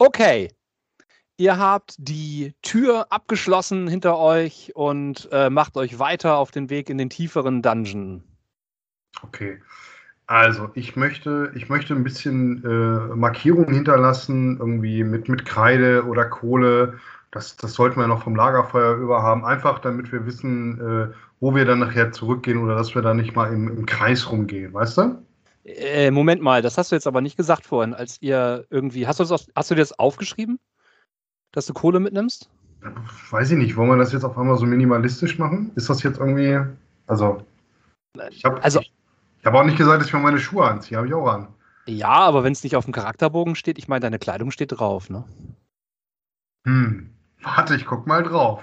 Okay. Ihr habt die Tür abgeschlossen hinter euch und äh, macht euch weiter auf den Weg in den tieferen Dungeon. Okay. Also, ich möchte, ich möchte ein bisschen äh, Markierungen hinterlassen, irgendwie mit, mit Kreide oder Kohle. Das, das sollten wir noch vom Lagerfeuer über haben. Einfach damit wir wissen, äh, wo wir dann nachher zurückgehen oder dass wir da nicht mal im, im Kreis rumgehen, weißt du? Äh, Moment mal, das hast du jetzt aber nicht gesagt vorhin, als ihr irgendwie. Hast du, das, hast du dir das aufgeschrieben? Dass du Kohle mitnimmst? Weiß ich nicht. Wollen wir das jetzt auf einmal so minimalistisch machen? Ist das jetzt irgendwie. Also. Ich habe also, ich, ich hab auch nicht gesagt, dass ich mir meine Schuhe anziehe. Habe ich auch an. Ja, aber wenn es nicht auf dem Charakterbogen steht, ich meine, deine Kleidung steht drauf, ne? Hm. Warte, ich guck mal drauf.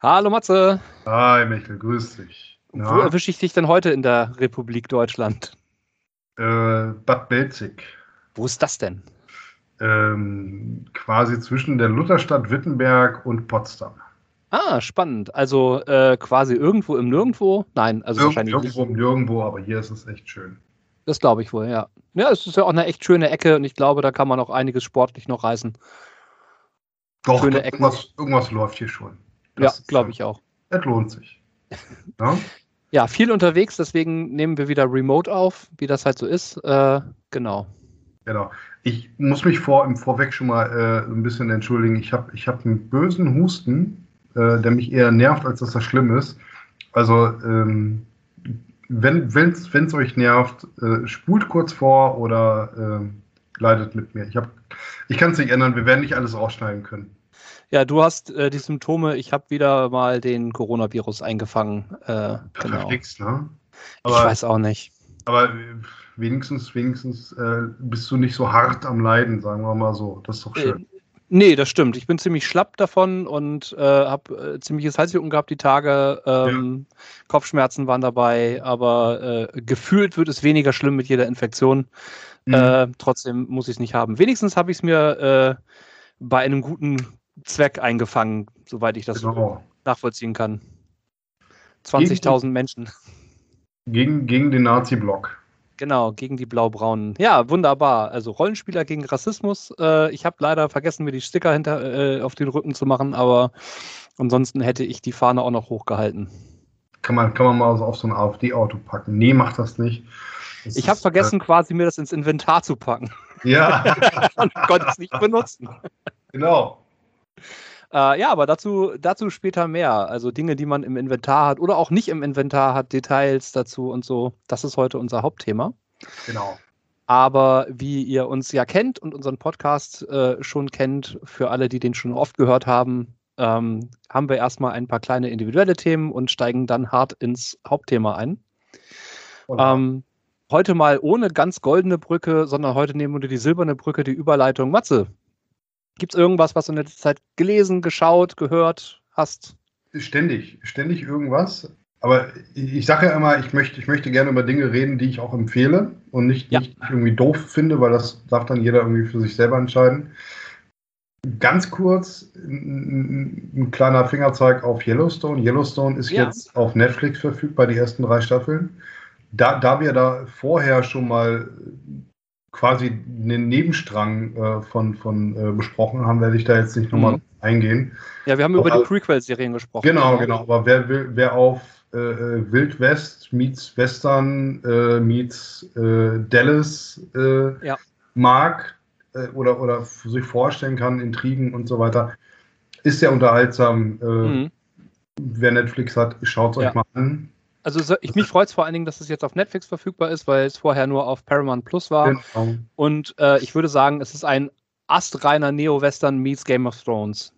Hallo Matze. Hi Michael, grüß dich. Na? Wo erwische ich dich denn heute in der Republik Deutschland? Äh, Bad Belzig. Wo ist das denn? Ähm, quasi zwischen der Lutherstadt Wittenberg und Potsdam. Ah, spannend. Also äh, quasi irgendwo im Nirgendwo? Nein, also Irgend, wahrscheinlich irgendwo nicht. im Nirgendwo, aber hier ist es echt schön. Das glaube ich wohl, ja. Ja, es ist ja auch eine echt schöne Ecke und ich glaube, da kann man auch einiges sportlich noch reißen. Doch, schöne irgendwas, irgendwas läuft hier schon. Das ja, glaube ich auch. Das lohnt sich. Ja? ja? viel unterwegs, deswegen nehmen wir wieder Remote auf, wie das halt so ist. Äh, genau. Genau. Ich muss mich vor, im Vorweg schon mal äh, ein bisschen entschuldigen. Ich habe ich hab einen bösen Husten, äh, der mich eher nervt, als dass das schlimm ist. Also, ähm, wenn es euch nervt, äh, spult kurz vor oder ähm, leidet mit mir. Ich, ich kann es nicht ändern, wir werden nicht alles rausschneiden können. Ja, du hast äh, die Symptome. Ich habe wieder mal den Coronavirus eingefangen. Äh, genau. Nix, ne? Aber, ich weiß auch nicht. Aber wenigstens, wenigstens äh, bist du nicht so hart am Leiden, sagen wir mal so. Das ist doch schön. Äh, nee, das stimmt. Ich bin ziemlich schlapp davon und äh, habe äh, ziemliches Halsjucken gehabt die Tage. Ähm, ja. Kopfschmerzen waren dabei, aber äh, gefühlt wird es weniger schlimm mit jeder Infektion. Mhm. Äh, trotzdem muss ich es nicht haben. Wenigstens habe ich es mir äh, bei einem guten Zweck eingefangen, soweit ich das genau. nachvollziehen kann. 20.000 Menschen. Gegen, gegen den Nazi-Block. Genau, gegen die Blau-Braunen. Ja, wunderbar. Also Rollenspieler gegen Rassismus. Äh, ich habe leider vergessen, mir die Sticker hinter, äh, auf den Rücken zu machen, aber ansonsten hätte ich die Fahne auch noch hochgehalten. Kann man, kann man mal so auf so ein AfD-Auto packen. Nee, macht das nicht. Das ich habe vergessen, äh, quasi mir das ins Inventar zu packen. Ja. Und konnte es nicht benutzen. Genau. Äh, ja, aber dazu, dazu später mehr. Also Dinge, die man im Inventar hat oder auch nicht im Inventar hat, Details dazu und so. Das ist heute unser Hauptthema. Genau. Aber wie ihr uns ja kennt und unseren Podcast äh, schon kennt, für alle, die den schon oft gehört haben, ähm, haben wir erstmal ein paar kleine individuelle Themen und steigen dann hart ins Hauptthema ein. Ähm, heute mal ohne ganz goldene Brücke, sondern heute nehmen wir die silberne Brücke, die Überleitung. Matze, Gibt es irgendwas, was du in der Zeit gelesen, geschaut, gehört hast? Ständig, ständig irgendwas. Aber ich sage ja immer, ich möchte, ich möchte gerne über Dinge reden, die ich auch empfehle und nicht, ja. nicht irgendwie doof finde, weil das darf dann jeder irgendwie für sich selber entscheiden. Ganz kurz ein, ein kleiner Fingerzeig auf Yellowstone. Yellowstone ist ja. jetzt auf Netflix verfügbar, die ersten drei Staffeln. Da, da wir da vorher schon mal quasi einen Nebenstrang äh, von, von äh, besprochen haben, werde ich da jetzt nicht nochmal mhm. eingehen. Ja, wir haben aber, über die Prequel-Serien gesprochen. Genau, genau. Aber wer, will, wer auf äh, äh Wild West meets Western äh, meets äh, Dallas ja. mag oder, oder sich vorstellen kann, Intrigen und so weiter, ist sehr unterhaltsam. Mhm. Wer Netflix hat, schaut es ja. euch mal an. Also ich, mich freut es vor allen Dingen, dass es jetzt auf Netflix verfügbar ist, weil es vorher nur auf Paramount Plus war. Genau. Und äh, ich würde sagen, es ist ein astreiner Neo-Western meets Game of Thrones.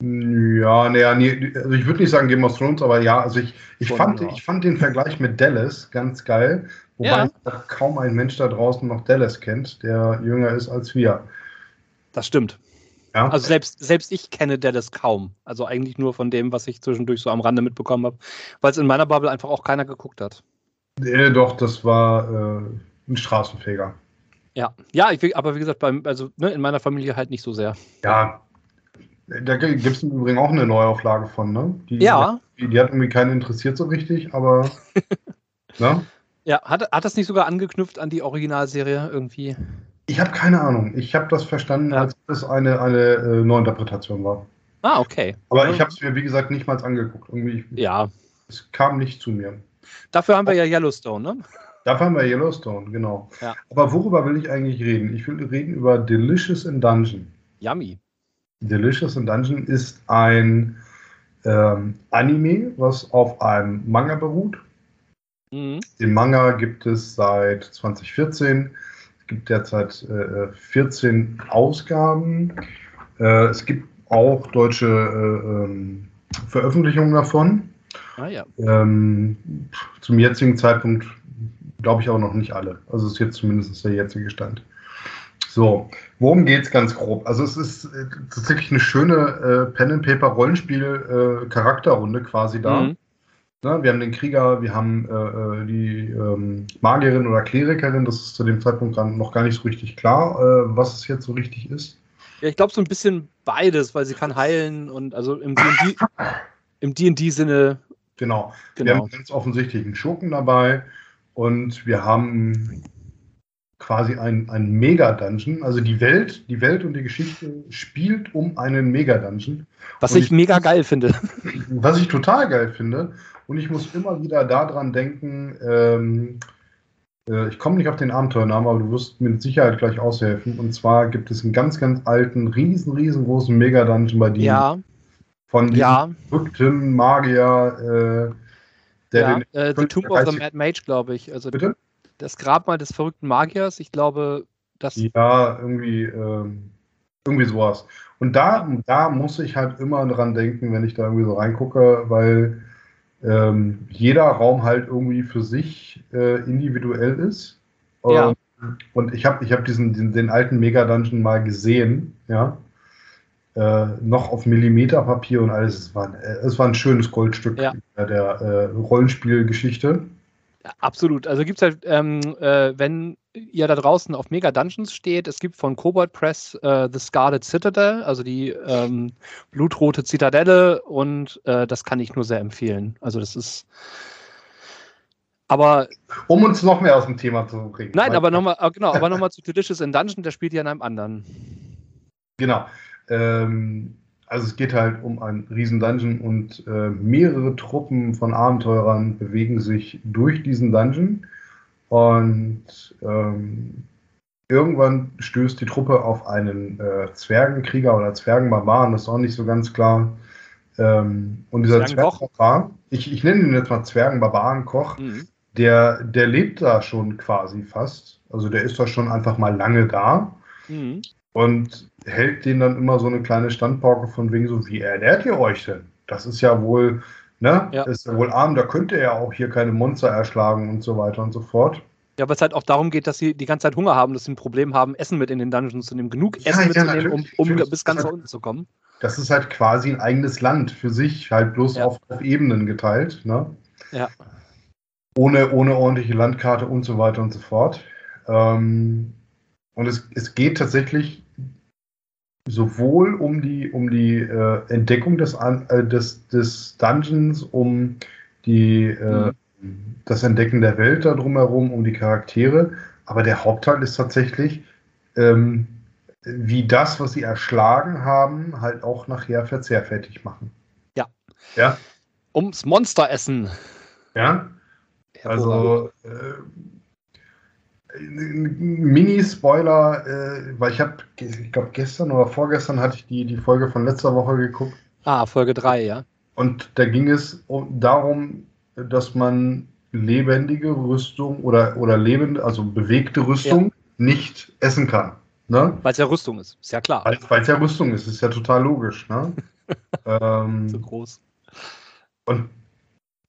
Ja, naja, nee, also ich würde nicht sagen Game of Thrones, aber ja, also ich, ich, fand, ich fand den Vergleich mit Dallas ganz geil, wobei ja. kaum ein Mensch da draußen noch Dallas kennt, der jünger ist als wir. Das stimmt. Ja. Also selbst, selbst ich kenne Dallas kaum. Also eigentlich nur von dem, was ich zwischendurch so am Rande mitbekommen habe, weil es in meiner Bubble einfach auch keiner geguckt hat. Nee, doch, das war äh, ein Straßenfeger. Ja, ja, ich, aber wie gesagt, beim, also ne, in meiner Familie halt nicht so sehr. Ja, da gibt es im Übrigen auch eine Neuauflage von, ne? Die, ja. Die, die hat irgendwie keinen interessiert so richtig, aber. ne? Ja, hat, hat das nicht sogar angeknüpft an die Originalserie irgendwie? Ich habe keine Ahnung. Ich habe das verstanden, ja. als es eine, eine äh, Neuinterpretation war. Ah, okay. Aber ich habe es mir, wie gesagt, nicht mal angeguckt. Irgendwie, ja. Es kam nicht zu mir. Dafür haben wir ja Yellowstone, ne? Dafür haben wir Yellowstone, genau. Ja. Aber worüber will ich eigentlich reden? Ich will reden über Delicious in Dungeon. Yummy. Delicious in Dungeon ist ein ähm, Anime, was auf einem Manga beruht. Mhm. Den Manga gibt es seit 2014. Es gibt derzeit äh, 14 Ausgaben. Äh, es gibt auch deutsche äh, ähm, Veröffentlichungen davon. Ah, ja. ähm, zum jetzigen Zeitpunkt glaube ich auch noch nicht alle. Also ist jetzt zumindest der jetzige Stand. So, worum geht es ganz grob? Also es ist äh, tatsächlich eine schöne äh, Pen-and-Paper-Rollenspiel-Charakterrunde äh, quasi da. Mhm. Ne, wir haben den Krieger, wir haben äh, äh, die ähm, Magierin oder Klerikerin, das ist zu dem Zeitpunkt noch gar nicht so richtig klar, äh, was es jetzt so richtig ist. Ja, ich glaube so ein bisschen beides, weil sie kann heilen und also im D&D-Sinne. Genau. genau. Wir haben ganz offensichtlich einen Schurken dabei und wir haben quasi ein, ein Mega-Dungeon. Also die Welt, die Welt und die Geschichte spielt um einen Mega-Dungeon. Was ich, ich, mega geil finde. Was ich total geil finde. Und ich muss immer wieder daran denken, ähm, äh, ich komme nicht auf den Abenteuernamen, aber du wirst mir mit Sicherheit gleich aushelfen. Und zwar gibt es einen ganz, ganz alten, riesen, riesengroßen Mega-Dungeon bei dir. Ja. Von diesem ja. verrückten Magier, äh, der ja, den. Äh, the Tomb of the Mad Mage, glaube ich. Also Bitte? Das Grabmal des verrückten Magiers, ich glaube, das. Ja, irgendwie, ähm, irgendwie sowas. Und da, da muss ich halt immer dran denken, wenn ich da irgendwie so reingucke, weil ähm, jeder Raum halt irgendwie für sich äh, individuell ist. Ja. Ähm, und ich habe ich hab diesen, den, den alten Mega-Dungeon mal gesehen, ja. Äh, noch auf Millimeterpapier und alles. Es war, äh, es war ein schönes Goldstück ja. der äh, Rollenspielgeschichte. Absolut. Also gibt es halt, ähm, äh, wenn ihr da draußen auf Mega Dungeons steht, es gibt von Cobalt Press äh, The Scarlet Citadel, also die ähm, blutrote Zitadelle und äh, das kann ich nur sehr empfehlen. Also das ist aber um uns noch mehr aus dem Thema zu bringen. Nein, aber nochmal, äh, genau, aber nochmal zu Delicious in Dungeon, der spielt ja in einem anderen. Genau. Ähm, also es geht halt um einen riesen Dungeon und äh, mehrere Truppen von Abenteurern bewegen sich durch diesen Dungeon und ähm, irgendwann stößt die Truppe auf einen äh, Zwergenkrieger oder Zwergenbarbaren, das ist auch nicht so ganz klar. Ähm, und dieser Zwergenbarbar, ich, ich nenne ihn jetzt mal Zwergenbarbarenkoch, mhm. der, der lebt da schon quasi fast. Also der ist da schon einfach mal lange da. Mhm. Und hält denen dann immer so eine kleine Standpauke von wegen so, wie ernährt ihr euch denn? Das ist ja wohl, ne? Ja. Ist ja wohl arm, da könnt ihr ja auch hier keine Monster erschlagen und so weiter und so fort. Ja, aber es halt auch darum geht, dass sie die ganze Zeit Hunger haben, dass sie ein Problem haben, Essen mit in den Dungeons zu nehmen, genug Essen ja, mitzunehmen, um, um bis ganz nach unten zu kommen. Das ist halt quasi ein eigenes Land für sich, halt bloß auf, auf, Ebenen geteilt, ne? Ja. Ohne, ohne ordentliche Landkarte und so weiter und so fort. Ähm, und es, es geht tatsächlich sowohl um die, um die äh, Entdeckung des, äh, des, des Dungeons, um die, äh, mhm. das Entdecken der Welt da drumherum, um die Charaktere, aber der Hauptteil ist tatsächlich, ähm, wie das, was sie erschlagen haben, halt auch nachher verzehrfertig machen. Ja. Ja. Ums Monsteressen. Ja. Also, äh, Mini-Spoiler, äh, weil ich habe, ich glaube gestern oder vorgestern hatte ich die, die Folge von letzter Woche geguckt. Ah, Folge 3, ja. Und da ging es darum, dass man lebendige Rüstung oder, oder lebende, also bewegte Rüstung ja. nicht essen kann. Ne? Weil es ja Rüstung ist, ist ja klar. Weil es ja Rüstung ist, ist ja total logisch. Ne? ähm, so groß. Und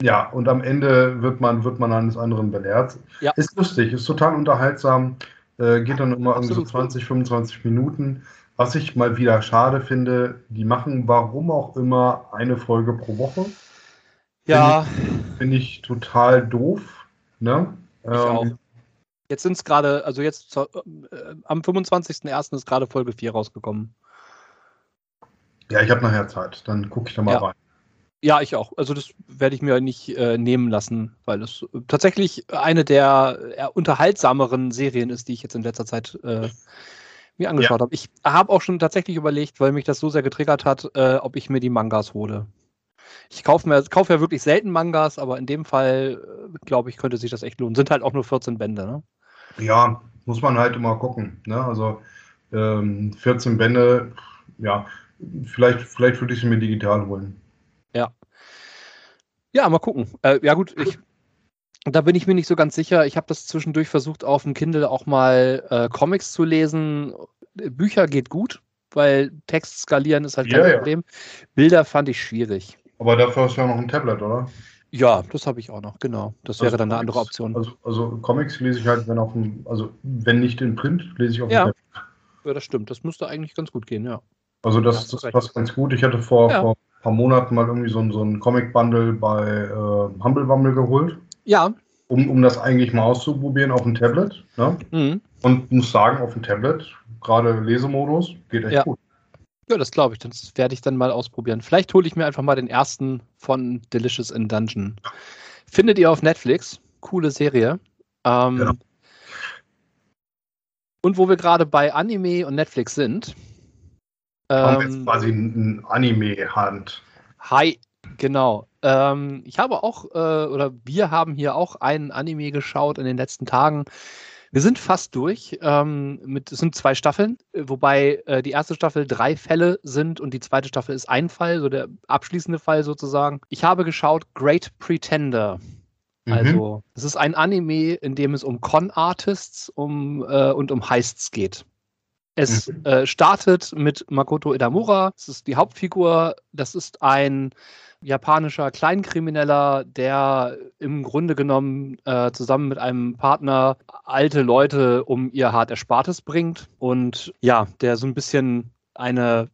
ja, und am Ende wird man, wird man eines anderen belehrt. Ja. Ist lustig, ist total unterhaltsam, äh, geht dann immer um so 20, 25 Minuten. Was ich mal wieder schade finde, die machen warum auch immer eine Folge pro Woche. Ja. Finde ich, ich, total doof. Ne? Ich ähm, auch. Jetzt sind es gerade, also jetzt äh, am 25.01. ist gerade Folge 4 rausgekommen. Ja, ich habe nachher Zeit. Dann gucke ich da mal ja. rein. Ja, ich auch. Also das werde ich mir nicht äh, nehmen lassen, weil es tatsächlich eine der eher unterhaltsameren Serien ist, die ich jetzt in letzter Zeit äh, mir angeschaut ja. habe. Ich habe auch schon tatsächlich überlegt, weil mich das so sehr getriggert hat, äh, ob ich mir die Mangas hole. Ich kaufe mir kaufe ja wirklich selten Mangas, aber in dem Fall äh, glaube ich, könnte sich das echt lohnen. Sind halt auch nur 14 Bände, ne? Ja, muss man halt immer gucken. Ne? Also ähm, 14 Bände, ja, vielleicht, vielleicht würde ich sie mir digital holen. Ja. Mal gucken. Äh, ja, gut, ich, da bin ich mir nicht so ganz sicher. Ich habe das zwischendurch versucht, auf dem Kindle auch mal äh, Comics zu lesen. Bücher geht gut, weil Text skalieren ist halt kein ja, Problem. Ja. Bilder fand ich schwierig. Aber dafür hast du ja noch ein Tablet, oder? Ja, das habe ich auch noch, genau. Das also wäre dann Comics, eine andere Option. Also, also, Comics lese ich halt, wenn auf dem, also wenn nicht in Print, lese ich auf ja. dem Tablet. Ja, das stimmt. Das müsste eigentlich ganz gut gehen, ja. Also das, das passt ganz gut. Ich hatte vor, ja. vor paar Monaten mal irgendwie so ein, so ein Comic-Bundle bei äh, Humble Bumble geholt. Ja. Um, um das eigentlich mal auszuprobieren auf dem Tablet. Ne? Mhm. Und muss sagen, auf dem Tablet, gerade Lesemodus, geht echt ja. gut. Ja, das glaube ich. Das werde ich dann mal ausprobieren. Vielleicht hole ich mir einfach mal den ersten von Delicious in Dungeon. Findet ihr auf Netflix. Coole Serie. Ähm, ja. Und wo wir gerade bei Anime und Netflix sind. Haben ähm, jetzt quasi ein Anime-Hand. Hi, genau. Ähm, ich habe auch, äh, oder wir haben hier auch einen Anime geschaut in den letzten Tagen. Wir sind fast durch. Ähm, mit, es sind zwei Staffeln, wobei äh, die erste Staffel drei Fälle sind und die zweite Staffel ist ein Fall, so der abschließende Fall sozusagen. Ich habe geschaut Great Pretender. Mhm. Also, es ist ein Anime, in dem es um Con-Artists um, äh, und um Heists geht. Es äh, startet mit Makoto Edamura. Das ist die Hauptfigur. Das ist ein japanischer Kleinkrimineller, der im Grunde genommen äh, zusammen mit einem Partner alte Leute um ihr hart Erspartes bringt und ja, der so ein bisschen eine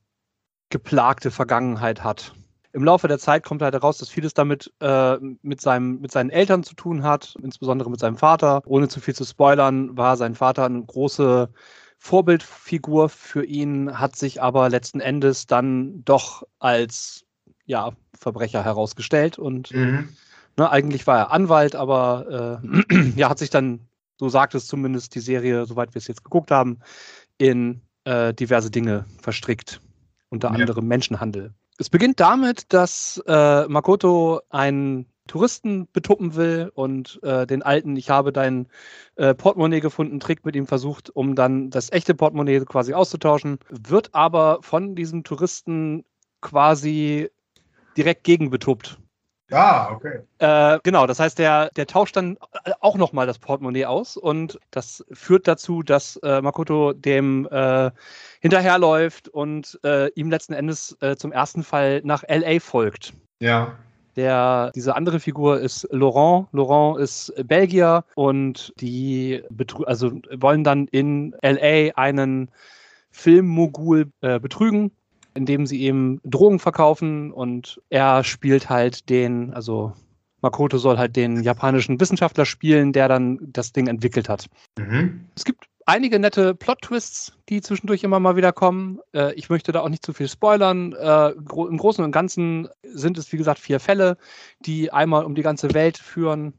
geplagte Vergangenheit hat. Im Laufe der Zeit kommt halt heraus, dass vieles damit äh, mit, seinem, mit seinen Eltern zu tun hat, insbesondere mit seinem Vater. Ohne zu viel zu spoilern, war sein Vater eine große Vorbildfigur für ihn, hat sich aber letzten Endes dann doch als ja, Verbrecher herausgestellt und mhm. ne, eigentlich war er Anwalt, aber äh, ja, hat sich dann, so sagt es zumindest die Serie, soweit wir es jetzt geguckt haben, in äh, diverse Dinge verstrickt, unter ja. anderem Menschenhandel. Es beginnt damit, dass äh, Makoto einen Touristen betuppen will und äh, den alten, ich habe dein äh, Portemonnaie gefunden, Trick mit ihm versucht, um dann das echte Portemonnaie quasi auszutauschen, wird aber von diesem Touristen quasi direkt gegen betuppt. Ah, okay. Äh, genau, das heißt, der, der tauscht dann auch nochmal das Portemonnaie aus und das führt dazu, dass äh, Makoto dem äh, hinterherläuft und äh, ihm letzten Endes äh, zum ersten Fall nach LA folgt. Ja. Der, diese andere Figur ist Laurent. Laurent ist Belgier und die also wollen dann in LA einen Filmmogul äh, betrügen indem sie ihm Drogen verkaufen und er spielt halt den, also Makoto soll halt den japanischen Wissenschaftler spielen, der dann das Ding entwickelt hat. Mhm. Es gibt einige nette Plot-Twists, die zwischendurch immer mal wieder kommen. Äh, ich möchte da auch nicht zu viel spoilern. Äh, Im Großen und Ganzen sind es, wie gesagt, vier Fälle, die einmal um die ganze Welt führen.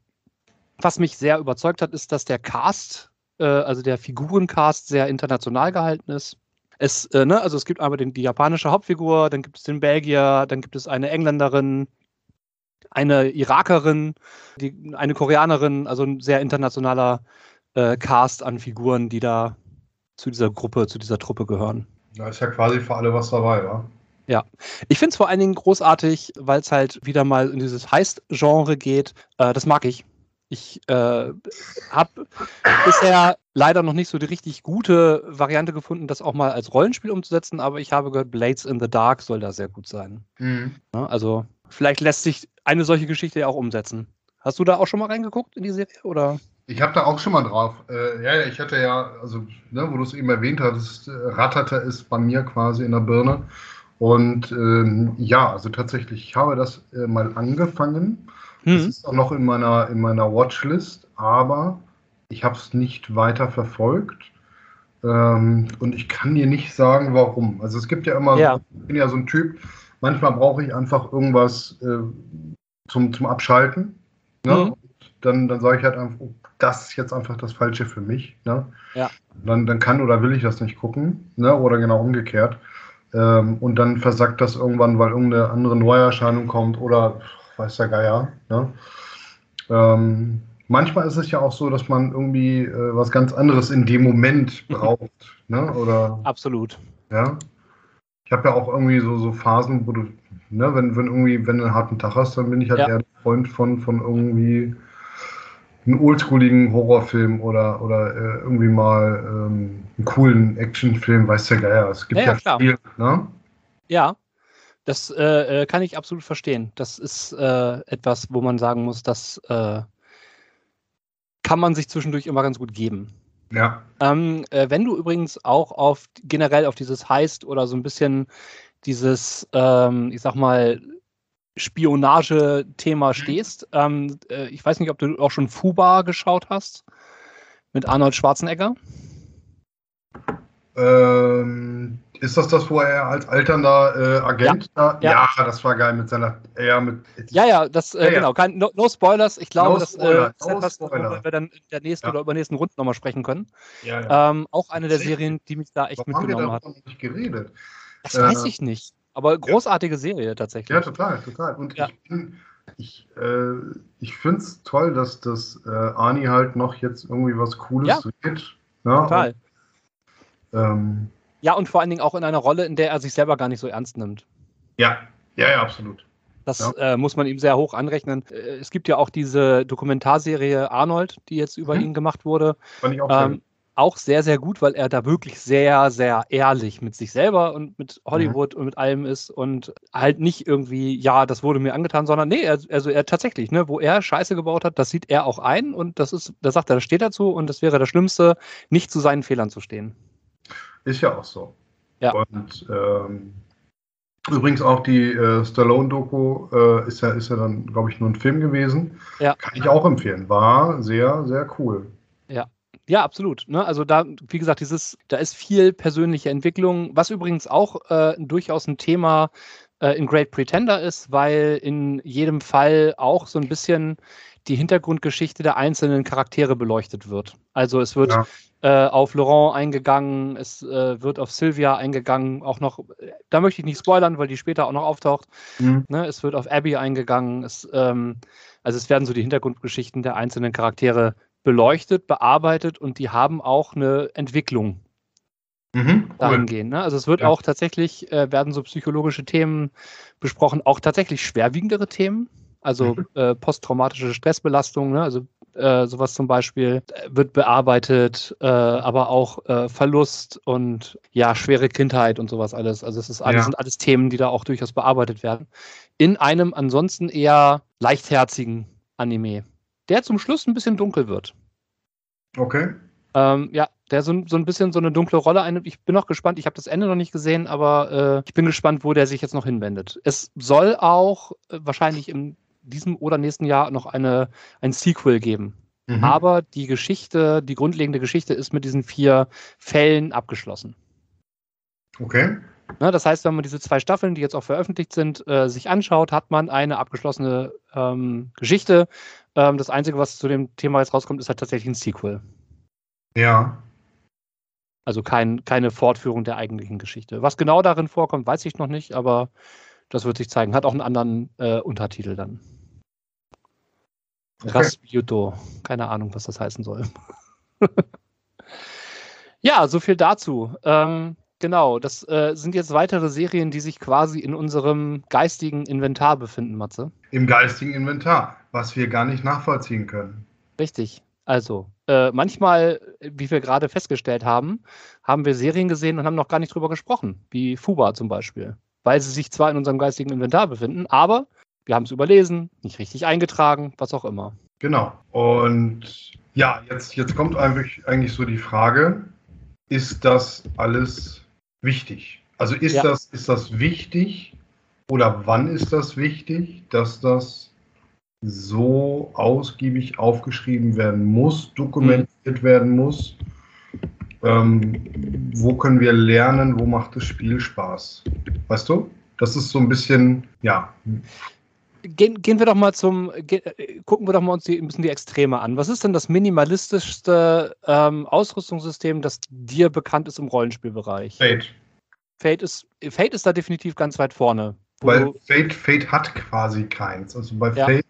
Was mich sehr überzeugt hat, ist, dass der Cast, äh, also der Figurencast, sehr international gehalten ist. Es, äh, ne, also es gibt einmal den, die japanische Hauptfigur, dann gibt es den Belgier, dann gibt es eine Engländerin, eine Irakerin, die, eine Koreanerin, also ein sehr internationaler äh, Cast an Figuren, die da zu dieser Gruppe, zu dieser Truppe gehören. Da ist ja quasi für alle was dabei, wa? Ja, ich finde es vor allen Dingen großartig, weil es halt wieder mal in dieses Heist-Genre geht. Äh, das mag ich. Ich äh, habe bisher leider noch nicht so die richtig gute Variante gefunden, das auch mal als Rollenspiel umzusetzen, aber ich habe gehört, Blades in the Dark soll da sehr gut sein. Mhm. Ja, also vielleicht lässt sich eine solche Geschichte ja auch umsetzen. Hast du da auch schon mal reingeguckt in die Serie oder? Ich habe da auch schon mal drauf. Äh, ja, ich hatte ja, also, ne, wo du es eben erwähnt hattest, äh, ratterte es bei mir quasi in der Birne. Und ähm, ja, also tatsächlich, ich habe das äh, mal angefangen. Mhm. Das ist auch noch in meiner, in meiner Watchlist, aber ich habe es nicht weiter verfolgt. Ähm, und ich kann dir nicht sagen, warum. Also es gibt ja immer, ja. ich bin ja so ein Typ, manchmal brauche ich einfach irgendwas äh, zum, zum Abschalten. Ne? Mhm. Dann, dann sage ich halt einfach, oh, das ist jetzt einfach das Falsche für mich. Ne? Ja. Dann, dann kann oder will ich das nicht gucken. Ne? Oder genau umgekehrt. Ähm, und dann versackt das irgendwann, weil irgendeine andere Neuerscheinung kommt oder weiß der Geier. Ne? Ähm, manchmal ist es ja auch so, dass man irgendwie äh, was ganz anderes in dem Moment braucht. ne? Oder, Absolut. Ja. Ich habe ja auch irgendwie so, so Phasen, wo du, ne, wenn, wenn irgendwie, wenn du einen harten Tag hast, dann bin ich halt ja. eher Freund von, von irgendwie einen oldschooligen Horrorfilm oder, oder äh, irgendwie mal ähm, einen coolen Actionfilm, weiß der Geier. Es gibt ja, ja viel, ne? Ja, das äh, äh, kann ich absolut verstehen. Das ist äh, etwas, wo man sagen muss, das äh, kann man sich zwischendurch immer ganz gut geben. Ja. Ähm, äh, wenn du übrigens auch auf generell auf dieses Heist oder so ein bisschen dieses, ähm, ich sag mal, Spionage-Thema mhm. stehst. Ähm, äh, ich weiß nicht, ob du auch schon Fuba geschaut hast mit Arnold Schwarzenegger. Ähm, ist das das, wo er als alternder äh, Agent ja, da? Ja. ja. das war geil mit seiner. Ja, mit, ja, ja, das, äh, ja, genau. Kein, no, no, Spoilers. Ich glaube, no das Spoiler, ist no etwas, worüber wir dann in der nächsten oder übernächsten Runde nochmal sprechen können. Ähm, auch eine der Serien, die mich da echt Warum mitgenommen haben wir hat. Nicht geredet? Das weiß äh, ich nicht. Aber großartige ja. Serie tatsächlich. Ja, total, total. Und ja. ich ich, äh, ich finde es toll, dass das äh, Ani halt noch jetzt irgendwie was Cooles ja. dreht. Ja, total. Und, ähm, ja, und vor allen Dingen auch in einer Rolle, in der er sich selber gar nicht so ernst nimmt. Ja, ja, ja, absolut. Das ja. äh, muss man ihm sehr hoch anrechnen. Äh, es gibt ja auch diese Dokumentarserie Arnold, die jetzt über hm. ihn gemacht wurde. Fand ich auch ähm, auch sehr, sehr gut, weil er da wirklich sehr, sehr ehrlich mit sich selber und mit Hollywood mhm. und mit allem ist und halt nicht irgendwie, ja, das wurde mir angetan, sondern nee, er, also er tatsächlich, ne, wo er Scheiße gebaut hat, das sieht er auch ein und das ist, da sagt er, das steht dazu und das wäre das Schlimmste, nicht zu seinen Fehlern zu stehen. Ist ja auch so. Ja. Und ähm, übrigens auch die äh, Stallone-Doku äh, ist, ja, ist ja dann, glaube ich, nur ein Film gewesen. Ja. Kann ich auch empfehlen. War sehr, sehr cool. Ja. Absolut. Ne? Also da, wie gesagt, dieses, da ist viel persönliche Entwicklung, was übrigens auch äh, durchaus ein Thema äh, in Great Pretender ist, weil in jedem Fall auch so ein bisschen die Hintergrundgeschichte der einzelnen Charaktere beleuchtet wird. Also es wird ja. äh, auf Laurent eingegangen, es äh, wird auf Sylvia eingegangen, auch noch, da möchte ich nicht spoilern, weil die später auch noch auftaucht. Mhm. Ne? Es wird auf Abby eingegangen, es, ähm, also es werden so die Hintergrundgeschichten der einzelnen Charaktere beleuchtet, bearbeitet und die haben auch eine Entwicklung mhm, dahingehend. Ne? Also es wird ja. auch tatsächlich, äh, werden so psychologische Themen besprochen, auch tatsächlich schwerwiegendere Themen, also mhm. äh, posttraumatische Stressbelastung, ne? also äh, sowas zum Beispiel äh, wird bearbeitet, äh, aber auch äh, Verlust und ja, schwere Kindheit und sowas alles. Also es ist alles, ja. sind alles Themen, die da auch durchaus bearbeitet werden. In einem ansonsten eher leichtherzigen Anime der zum Schluss ein bisschen dunkel wird. Okay. Ähm, ja, der so, so ein bisschen so eine dunkle Rolle einnimmt. Ich bin noch gespannt, ich habe das Ende noch nicht gesehen, aber äh, ich bin gespannt, wo der sich jetzt noch hinwendet. Es soll auch äh, wahrscheinlich in diesem oder nächsten Jahr noch eine, ein Sequel geben. Mhm. Aber die Geschichte, die grundlegende Geschichte ist mit diesen vier Fällen abgeschlossen. Okay. Ne, das heißt, wenn man diese zwei Staffeln, die jetzt auch veröffentlicht sind, äh, sich anschaut, hat man eine abgeschlossene ähm, Geschichte. Ähm, das Einzige, was zu dem Thema jetzt rauskommt, ist halt tatsächlich ein Sequel. Ja. Also kein, keine Fortführung der eigentlichen Geschichte. Was genau darin vorkommt, weiß ich noch nicht, aber das wird sich zeigen. Hat auch einen anderen äh, Untertitel dann. Okay. Rasputo. Keine Ahnung, was das heißen soll. ja, so viel dazu. Ähm, Genau, das äh, sind jetzt weitere Serien, die sich quasi in unserem geistigen Inventar befinden, Matze. Im geistigen Inventar, was wir gar nicht nachvollziehen können. Richtig. Also, äh, manchmal, wie wir gerade festgestellt haben, haben wir Serien gesehen und haben noch gar nicht drüber gesprochen, wie Fuba zum Beispiel. Weil sie sich zwar in unserem geistigen Inventar befinden, aber wir haben es überlesen, nicht richtig eingetragen, was auch immer. Genau. Und Ja, jetzt, jetzt kommt eigentlich, eigentlich so die Frage, ist das alles wichtig? Also ist, ja. das, ist das wichtig oder wann ist das wichtig, dass das so ausgiebig aufgeschrieben werden muss, dokumentiert mhm. werden muss? Ähm, wo können wir lernen, wo macht das Spiel Spaß? Weißt du? Das ist so ein bisschen, ja. Gehen, gehen wir doch mal zum, ge, gucken wir doch mal uns die, ein bisschen die Extreme an. Was ist denn das minimalistischste ähm, Ausrüstungssystem, das dir bekannt ist im Rollenspielbereich? Fate. Fate ist, Fate ist da definitiv ganz weit vorne. Weil Fate, Fate hat quasi keins. Also bei ja. Fate,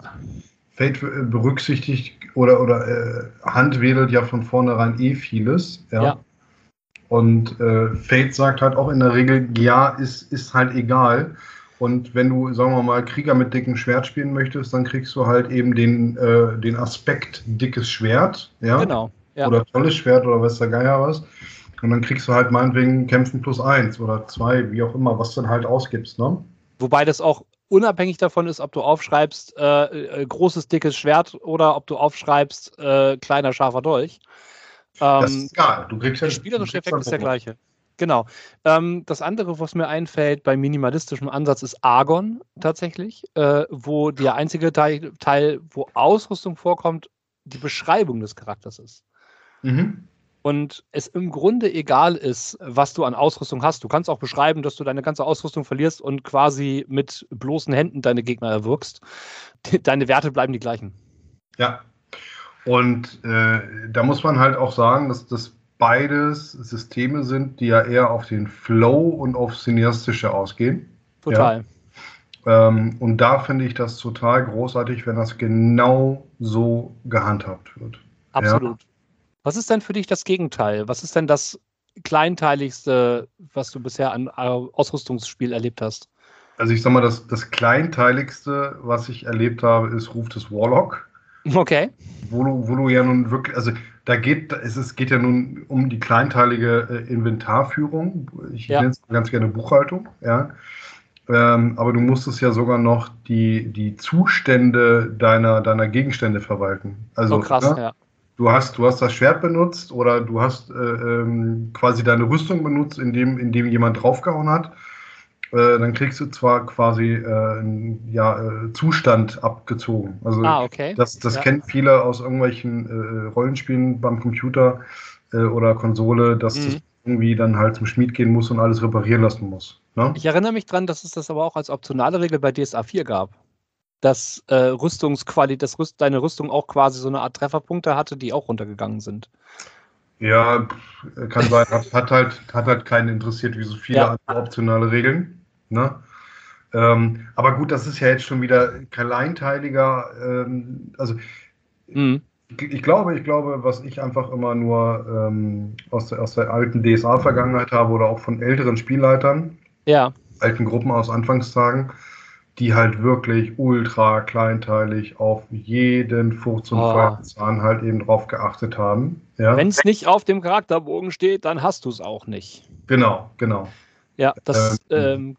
Fate berücksichtigt oder, oder äh, handwedelt ja von vornherein eh vieles. Ja. ja. Und äh, Fate sagt halt auch in der Regel, ja, ist, ist halt egal. Und wenn du, sagen wir mal, Krieger mit dickem Schwert spielen möchtest, dann kriegst du halt eben den, äh, den Aspekt dickes Schwert. Ja? Genau. Ja. Oder tolles Schwert oder was der Geier was. Und dann kriegst du halt meinetwegen Kämpfen plus eins oder zwei, wie auch immer, was du dann halt ausgibst. Ne? Wobei das auch unabhängig davon ist, ob du aufschreibst äh, äh, großes, dickes Schwert oder ob du aufschreibst äh, kleiner, scharfer Dolch. Ähm, das ist egal. Du kriegst ja, der spielerische Effekt ist der gleiche. Genau. Ähm, das andere, was mir einfällt bei minimalistischem Ansatz, ist Argon tatsächlich, äh, wo der einzige Teil, Teil, wo Ausrüstung vorkommt, die Beschreibung des Charakters ist. Mhm und es im Grunde egal ist, was du an Ausrüstung hast. Du kannst auch beschreiben, dass du deine ganze Ausrüstung verlierst und quasi mit bloßen Händen deine Gegner erwürgst. Deine Werte bleiben die gleichen. Ja. Und äh, da muss man halt auch sagen, dass das beides Systeme sind, die ja eher auf den Flow und auf Cineastische ausgehen. Total. Ja. Ähm, und da finde ich das total großartig, wenn das genau so gehandhabt wird. Absolut. Ja? Was ist denn für dich das Gegenteil? Was ist denn das Kleinteiligste, was du bisher an Ausrüstungsspiel erlebt hast? Also ich sag mal, das, das Kleinteiligste, was ich erlebt habe, ist Ruf des Warlock. Okay. Wo du, wo du ja nun wirklich, also da geht es, es geht ja nun um die kleinteilige äh, Inventarführung. Ich ja. nenne es ganz gerne Buchhaltung, ja. Ähm, aber du musstest ja sogar noch die, die Zustände deiner, deiner Gegenstände verwalten. Also, oh, krass, ne? ja du hast, du hast das Schwert benutzt oder du hast äh, ähm, quasi deine Rüstung benutzt, indem, indem jemand draufgehauen hat, äh, dann kriegst du zwar quasi äh, einen ja, äh, Zustand abgezogen. Also ah, okay. das, das ja. kennen viele aus irgendwelchen äh, Rollenspielen beim Computer oder Konsole, dass mhm. das irgendwie dann halt zum Schmied gehen muss und alles reparieren lassen muss. Ne? Ich erinnere mich dran, dass es das aber auch als optionale Regel bei DSA 4 gab dass äh, Rüstungsqualität, dass Rüst, deine Rüstung auch quasi so eine Art Trefferpunkte hatte, die auch runtergegangen sind. Ja, kann sein. Hat, hat, halt, hat halt keinen interessiert, wie so viele ja. andere optionale Regeln. Ne? Ähm, aber gut, das ist ja jetzt schon wieder kleinteiliger. Ähm, also mhm. ich, ich, glaube, ich glaube, was ich einfach immer nur ähm, aus, der, aus der alten DSA-Vergangenheit habe oder auch von älteren Spielleitern, ja. alten Gruppen aus Anfangstagen, die halt wirklich ultra kleinteilig auf jeden Furz und oh. Feuerzahn halt eben drauf geachtet haben. Ja? Wenn es nicht auf dem Charakterbogen steht, dann hast du es auch nicht. Genau, genau. Ja, das ähm, ähm,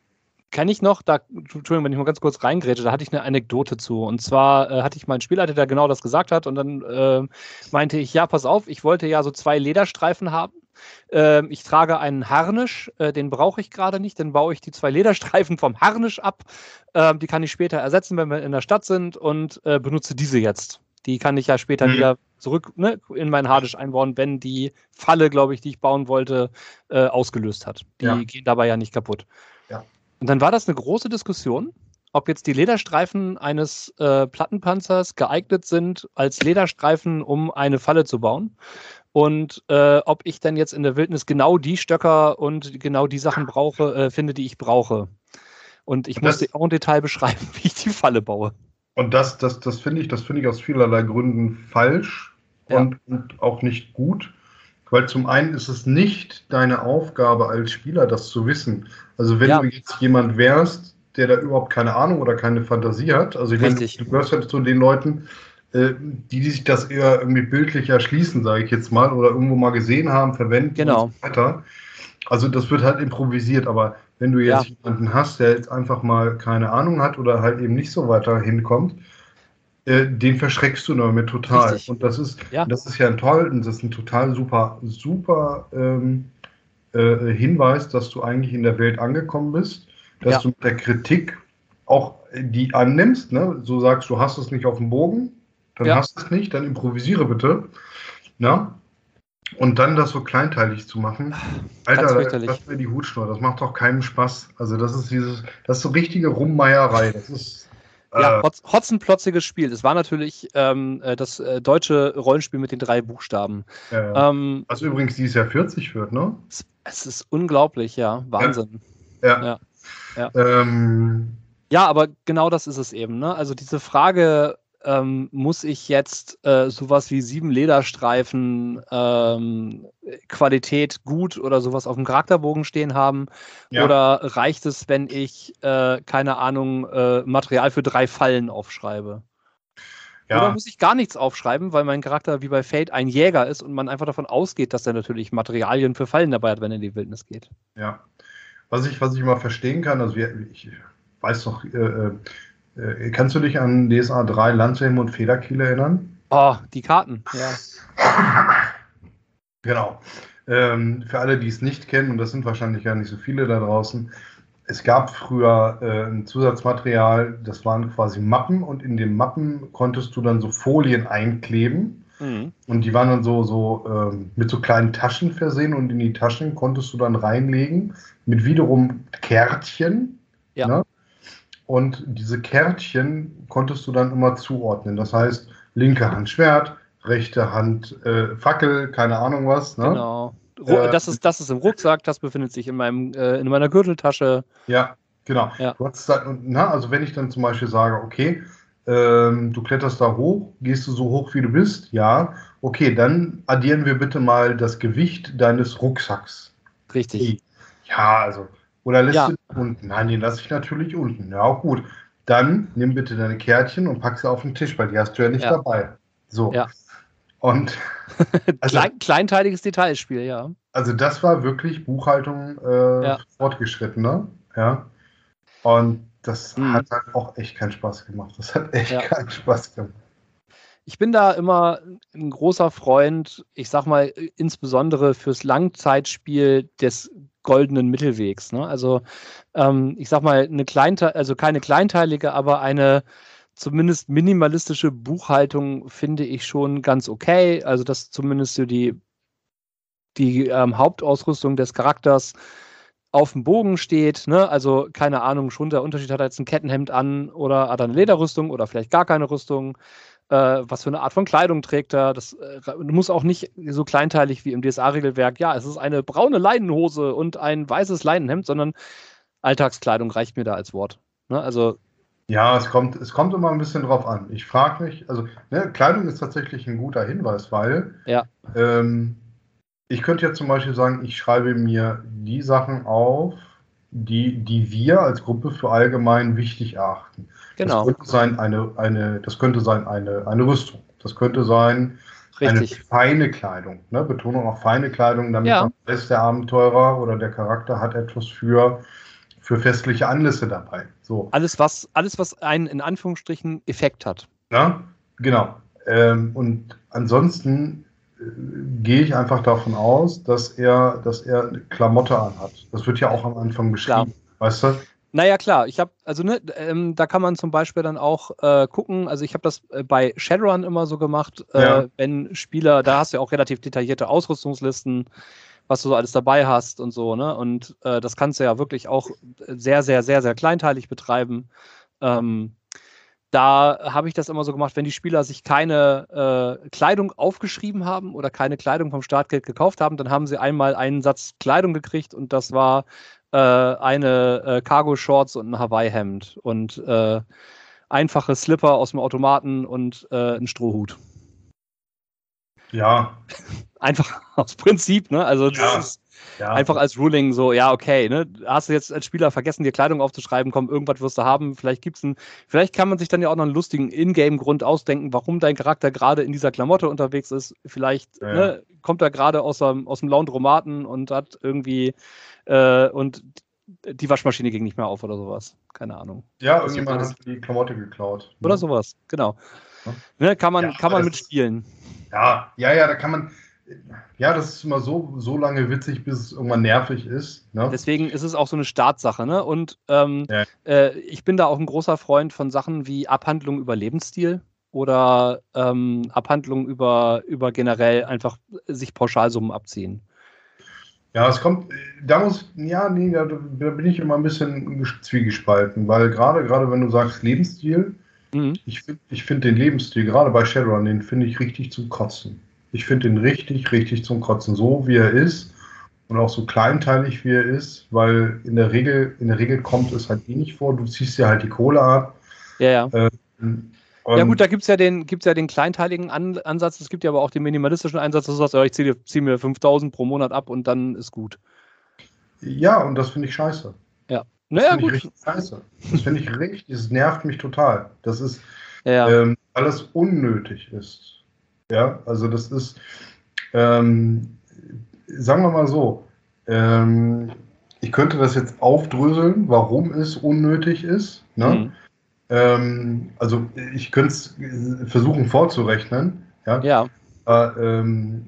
kann ich noch, da, Entschuldigung, wenn ich mal ganz kurz reingrätsche, da hatte ich eine Anekdote zu. Und zwar äh, hatte ich meinen Spielleiter, der genau das gesagt hat, und dann äh, meinte ich, ja, pass auf, ich wollte ja so zwei Lederstreifen haben ähm, ich trage einen Harnisch, äh, den brauche ich gerade nicht, dann baue ich die zwei Lederstreifen vom Harnisch ab. Ähm, die kann ich später ersetzen, wenn wir in der Stadt sind und äh, benutze diese jetzt. Die kann ich ja später mhm. wieder zurück ne, in meinen Harnisch einbauen, wenn die Falle, glaube ich, die ich bauen wollte, äh, ausgelöst hat. Die ja. gehen dabei ja nicht kaputt. Ja. Und dann war das eine große Diskussion, ob jetzt die Lederstreifen eines äh, Plattenpanzers geeignet sind als Lederstreifen, um eine Falle zu bauen und äh, ob ich dann jetzt in der Wildnis genau die Stöcker und genau die Sachen brauche, äh, finde, die ich brauche. Und ich das, musste auch im Detail beschreiben, wie ich die Falle baue. Und das, das, das finde ich, das finde ich aus vielerlei Gründen falsch ja. und, und auch nicht gut. Weil zum einen ist es nicht deine Aufgabe als Spieler, das zu wissen. Also wenn ja. du jetzt jemand wärst, der da überhaupt keine Ahnung oder keine Fantasie hat, also ich meine, du gehörst halt zu den Leuten, äh, die, die sich das eher irgendwie bildlich erschließen, sage ich jetzt mal, oder irgendwo mal gesehen haben, verwenden genau. und so weiter. Also das wird halt improvisiert, aber wenn du jetzt ja. jemanden hast, der jetzt einfach mal keine Ahnung hat oder halt eben nicht so weiter hinkommt, äh, den verschreckst du damit total. Richtig. Und das ist, ja. das ist ja ein toll, das ist ein total super, super ähm, äh, Hinweis, dass du eigentlich in der Welt angekommen bist, dass ja. du mit der Kritik auch die annimmst, ne? so sagst du, hast es nicht auf dem Bogen, dann ja. hast du es nicht, dann improvisiere bitte. Na? Und dann das so kleinteilig zu machen, Alter, das mir die Hutschnur, das macht doch keinen Spaß. Also das ist dieses, das ist so richtige Rummeierei. Das ist ja, äh, hotzenplotziges Spiel. Es war natürlich ähm, äh, das äh, deutsche Rollenspiel mit den drei Buchstaben. Ja, ähm, Was übrigens dieses Jahr 40 wird, ne? Es, es ist unglaublich, ja. Wahnsinn. Ja. Ja, ja. Ähm, ja aber genau das ist es eben. Ne? Also diese Frage, ähm, muss ich jetzt äh, sowas wie sieben Lederstreifen ähm, Qualität gut oder sowas auf dem Charakterbogen stehen haben? Ja. Oder reicht es, wenn ich, äh, keine Ahnung, äh, Material für drei Fallen aufschreibe? Ja. Oder muss ich gar nichts aufschreiben, weil mein Charakter wie bei Fate ein Jäger ist und man einfach davon ausgeht, dass er natürlich Materialien für Fallen dabei hat, wenn er in die Wildnis geht? Ja. Was ich, was ich mal verstehen kann, also ich weiß doch, äh, äh äh, kannst du dich an DSA 3 Landshelm und Federkiel erinnern? Oh, die Karten, ja. genau. Ähm, für alle, die es nicht kennen, und das sind wahrscheinlich gar nicht so viele da draußen, es gab früher äh, ein Zusatzmaterial, das waren quasi Mappen und in den Mappen konntest du dann so Folien einkleben. Mhm. Und die waren dann so, so ähm, mit so kleinen Taschen versehen und in die Taschen konntest du dann reinlegen mit wiederum Kärtchen. Ja. Ne? Und diese Kärtchen konntest du dann immer zuordnen. Das heißt, linke Hand Schwert, rechte Hand äh, Fackel, keine Ahnung was. Ne? Genau. Äh, das, ist, das ist im Rucksack, das befindet sich in, meinem, äh, in meiner Gürteltasche. Ja, genau. Ja. Dann, na, also wenn ich dann zum Beispiel sage, okay, ähm, du kletterst da hoch, gehst du so hoch wie du bist, ja, okay, dann addieren wir bitte mal das Gewicht deines Rucksacks. Richtig. Ja, also oder lässt ja. du den unten? Nein, den lasse ich natürlich unten. Ja, auch gut. Dann nimm bitte deine Kärtchen und pack sie auf den Tisch, weil die hast du ja nicht ja. dabei. So. Ja. Und also, Klein, kleinteiliges Detailspiel, ja. Also das war wirklich Buchhaltung äh, ja. fortgeschrittener, ja. Und das mhm. hat halt auch echt keinen Spaß gemacht. Das hat echt ja. keinen Spaß gemacht. Ich bin da immer ein großer Freund, ich sag mal, insbesondere fürs Langzeitspiel des goldenen Mittelwegs. Ne? Also ähm, ich sag mal, eine Kleinte also keine kleinteilige, aber eine zumindest minimalistische Buchhaltung finde ich schon ganz okay. Also dass zumindest so die, die ähm, Hauptausrüstung des Charakters auf dem Bogen steht. Ne? Also keine Ahnung, schon der Unterschied hat er jetzt ein Kettenhemd an oder hat er eine Lederrüstung oder vielleicht gar keine Rüstung äh, was für eine Art von Kleidung trägt er. Das äh, muss auch nicht so kleinteilig wie im DSA-Regelwerk. Ja, es ist eine braune Leinenhose und ein weißes Leinenhemd, sondern Alltagskleidung reicht mir da als Wort. Ne? Also ja, es kommt, es kommt immer ein bisschen drauf an. Ich frage mich, also ne, Kleidung ist tatsächlich ein guter Hinweis, weil ja. ähm, ich könnte jetzt zum Beispiel sagen, ich schreibe mir die Sachen auf, die, die wir als Gruppe für allgemein wichtig erachten. Genau. Das könnte sein eine, eine, das könnte sein eine, eine Rüstung. Das könnte sein Richtig. eine feine Kleidung. Ne? Betonung auf feine Kleidung, damit ja. man weiß, der Abenteurer oder der Charakter hat etwas für, für festliche Anlässe dabei. So. Alles, was, alles, was einen in Anführungsstrichen Effekt hat. Ja, genau. Ähm, und ansonsten gehe ich einfach davon aus, dass er, dass er eine Klamotte anhat. Das wird ja auch am Anfang beschrieben. Klar. Weißt du? Naja, klar. Ich habe, also ne, ähm, da kann man zum Beispiel dann auch äh, gucken. Also ich habe das äh, bei Shadowrun immer so gemacht, äh, ja. wenn Spieler, da hast du ja auch relativ detaillierte Ausrüstungslisten, was du so alles dabei hast und so, ne? Und äh, das kannst du ja wirklich auch sehr, sehr, sehr, sehr kleinteilig betreiben. Ähm, da habe ich das immer so gemacht, wenn die Spieler sich keine äh, Kleidung aufgeschrieben haben oder keine Kleidung vom Startgeld gekauft haben, dann haben sie einmal einen Satz Kleidung gekriegt und das war äh, eine äh, Cargo-Shorts und ein Hawaii-Hemd und äh, einfache Slipper aus dem Automaten und äh, ein Strohhut. Ja. Einfach aus Prinzip, ne? Also das ja. ist ja. einfach als Ruling so, ja, okay, ne? Hast du jetzt als Spieler vergessen, dir Kleidung aufzuschreiben, komm, irgendwas wirst du haben, vielleicht gibt's einen, vielleicht kann man sich dann ja auch noch einen lustigen Ingame-Grund ausdenken, warum dein Charakter gerade in dieser Klamotte unterwegs ist. Vielleicht ja. ne, kommt er gerade aus, aus dem Laundromaten und hat irgendwie äh, und die Waschmaschine ging nicht mehr auf oder sowas. Keine Ahnung. Ja, irgendjemand hat die Klamotte geklaut. Oder ja. sowas, genau. Ne, kann man, ja, kann man mitspielen. Ja, ja, ja, da kann man. Ja, das ist immer so, so lange witzig, bis es irgendwann nervig ist. Ne? Deswegen ist es auch so eine Startsache. Ne? Und ähm, ja. äh, ich bin da auch ein großer Freund von Sachen wie Abhandlung über Lebensstil oder ähm, Abhandlung über, über generell einfach sich Pauschalsummen abziehen. Ja, es kommt, da muss, ja, nee, da, da bin ich immer ein bisschen zwiegespalten, weil gerade, gerade wenn du sagst Lebensstil, mhm. ich finde ich find den Lebensstil, gerade bei Shadowrun, den finde ich richtig zum Kotzen. Ich finde den richtig, richtig zum Kotzen, so wie er ist und auch so kleinteilig wie er ist, weil in der Regel, in der Regel kommt es halt eh nicht vor, du ziehst dir halt die Kohle ab. Ja, ja. Ähm, ja gut, da gibt es ja, den, ja den kleinteiligen An Ansatz, es gibt ja aber auch den minimalistischen Einsatz, dass du sagst, ja, ich ziehe zieh mir 5000 pro Monat ab und dann ist gut. Ja, und das finde ich scheiße. Ja. Naja, gut. Ich richtig scheiße. Das finde ich richtig, das nervt mich total. Das ist, ja. ähm, alles unnötig ist. Ja, also das ist, ähm, sagen wir mal so, ähm, ich könnte das jetzt aufdröseln, warum es unnötig ist. Ne? Mhm. Ähm, also ich könnte es versuchen vorzurechnen. Ja. ja. Aber, ähm,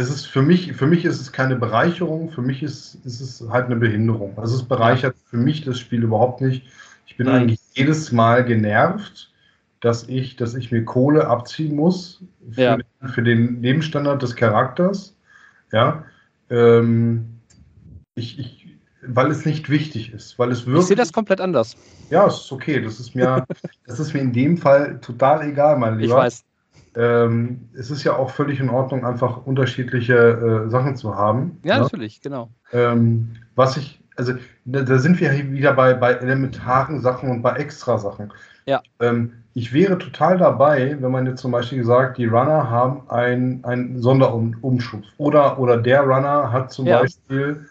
es ist für mich, für mich ist es keine Bereicherung, für mich ist, ist es halt eine Behinderung. Also es bereichert für mich das Spiel überhaupt nicht. Ich bin mhm. eigentlich jedes Mal genervt, dass ich, dass ich mir Kohle abziehen muss für, ja. den, für den Lebensstandard des Charakters. Ja. Ähm, ich, ich weil es nicht wichtig ist, weil es wirklich. Ich sehe das komplett anders. Ja, es ist okay. Das ist mir, das ist mir in dem Fall total egal, mein Lieber. Ich weiß. Ähm, es ist ja auch völlig in Ordnung, einfach unterschiedliche äh, Sachen zu haben. Ja, ne? natürlich, genau. Ähm, was ich, also da, da, sind wir wieder bei, bei elementaren Sachen und bei extra Sachen. Ja. Ähm, ich wäre total dabei, wenn man jetzt zum Beispiel sagt, die Runner haben einen Sonderumschub oder, oder der Runner hat zum ja. Beispiel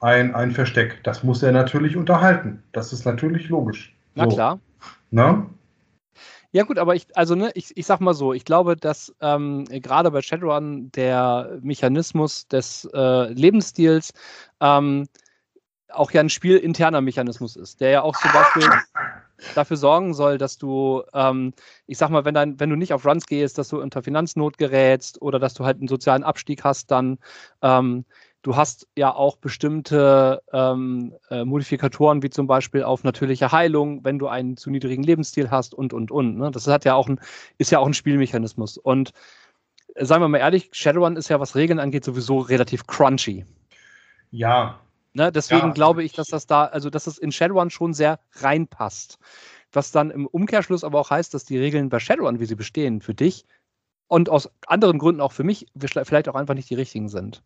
ein, ein Versteck. Das muss er natürlich unterhalten. Das ist natürlich logisch. Na so. klar. Na? Ja gut, aber ich, also ne, ich, ich sag mal so, ich glaube, dass ähm, gerade bei Shadowrun der Mechanismus des äh, Lebensstils ähm, auch ja ein spielinterner Mechanismus ist, der ja auch zum Beispiel dafür sorgen soll, dass du, ähm, ich sag mal, wenn, dein, wenn du nicht auf Runs gehst, dass du unter Finanznot gerätst oder dass du halt einen sozialen Abstieg hast, dann ähm, Du hast ja auch bestimmte ähm, äh, Modifikatoren, wie zum Beispiel auf natürliche Heilung, wenn du einen zu niedrigen Lebensstil hast und, und, und. Ne? Das hat ja auch ein, ist ja auch ein Spielmechanismus. Und äh, seien wir mal ehrlich, Shadowrun ist ja, was Regeln angeht, sowieso relativ crunchy. Ja. Ne? Deswegen ja. glaube ich, dass das da, also dass es in Shadowrun schon sehr reinpasst. Was dann im Umkehrschluss aber auch heißt, dass die Regeln bei Shadowrun, wie sie bestehen, für dich und aus anderen Gründen auch für mich vielleicht auch einfach nicht die richtigen sind.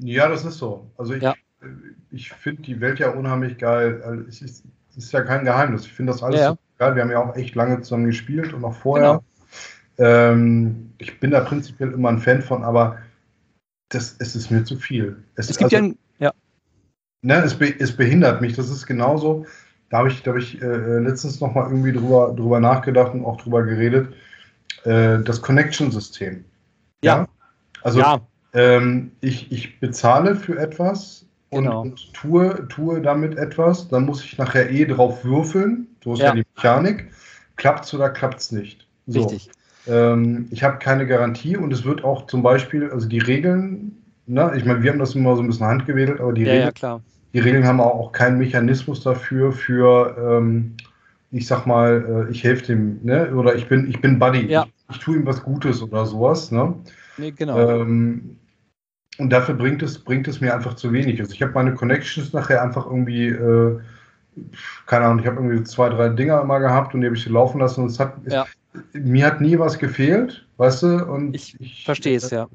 Ja, das ist so. Also ich, ja. ich finde die Welt ja unheimlich geil. Also es ist, ist ja kein Geheimnis. Ich finde das alles ja, ja. geil. Wir haben ja auch echt lange zusammen gespielt und auch vorher. Genau. Ähm, ich bin da prinzipiell immer ein Fan von, aber das, es ist mir zu viel. Es, es gibt also, ja, ein, ja. Ne, es, be, es behindert mich. Das ist genauso. Da habe ich, da hab ich äh, letztens noch mal irgendwie drüber, drüber nachgedacht und auch drüber geredet. Äh, das Connection-System. Ja. ja. Also ja ähm, ich, ich bezahle für etwas und, genau. und, tue, tue damit etwas, dann muss ich nachher eh drauf würfeln. So ist ja, ja die Mechanik. Klappt es oder klappt es nicht? So. Richtig. Ähm, ich habe keine Garantie und es wird auch zum Beispiel, also die Regeln, ne, ich meine, wir haben das immer so ein bisschen handgewedelt, aber die, ja, Regeln, ja, die Regeln haben auch keinen Mechanismus dafür, für, ähm, ich sag mal, äh, ich helfe dem, ne, oder ich bin, ich bin Buddy, ja. ich, ich tue ihm was Gutes oder sowas, ne? Nee, genau. Ähm, und dafür bringt es, bringt es mir einfach zu wenig. Also ich habe meine Connections nachher einfach irgendwie, äh, keine Ahnung, ich habe irgendwie zwei, drei Dinger mal gehabt und die habe ich laufen lassen und es hat, ja. es, mir hat nie was gefehlt, weißt du? Und ich, ich verstehe es, ja.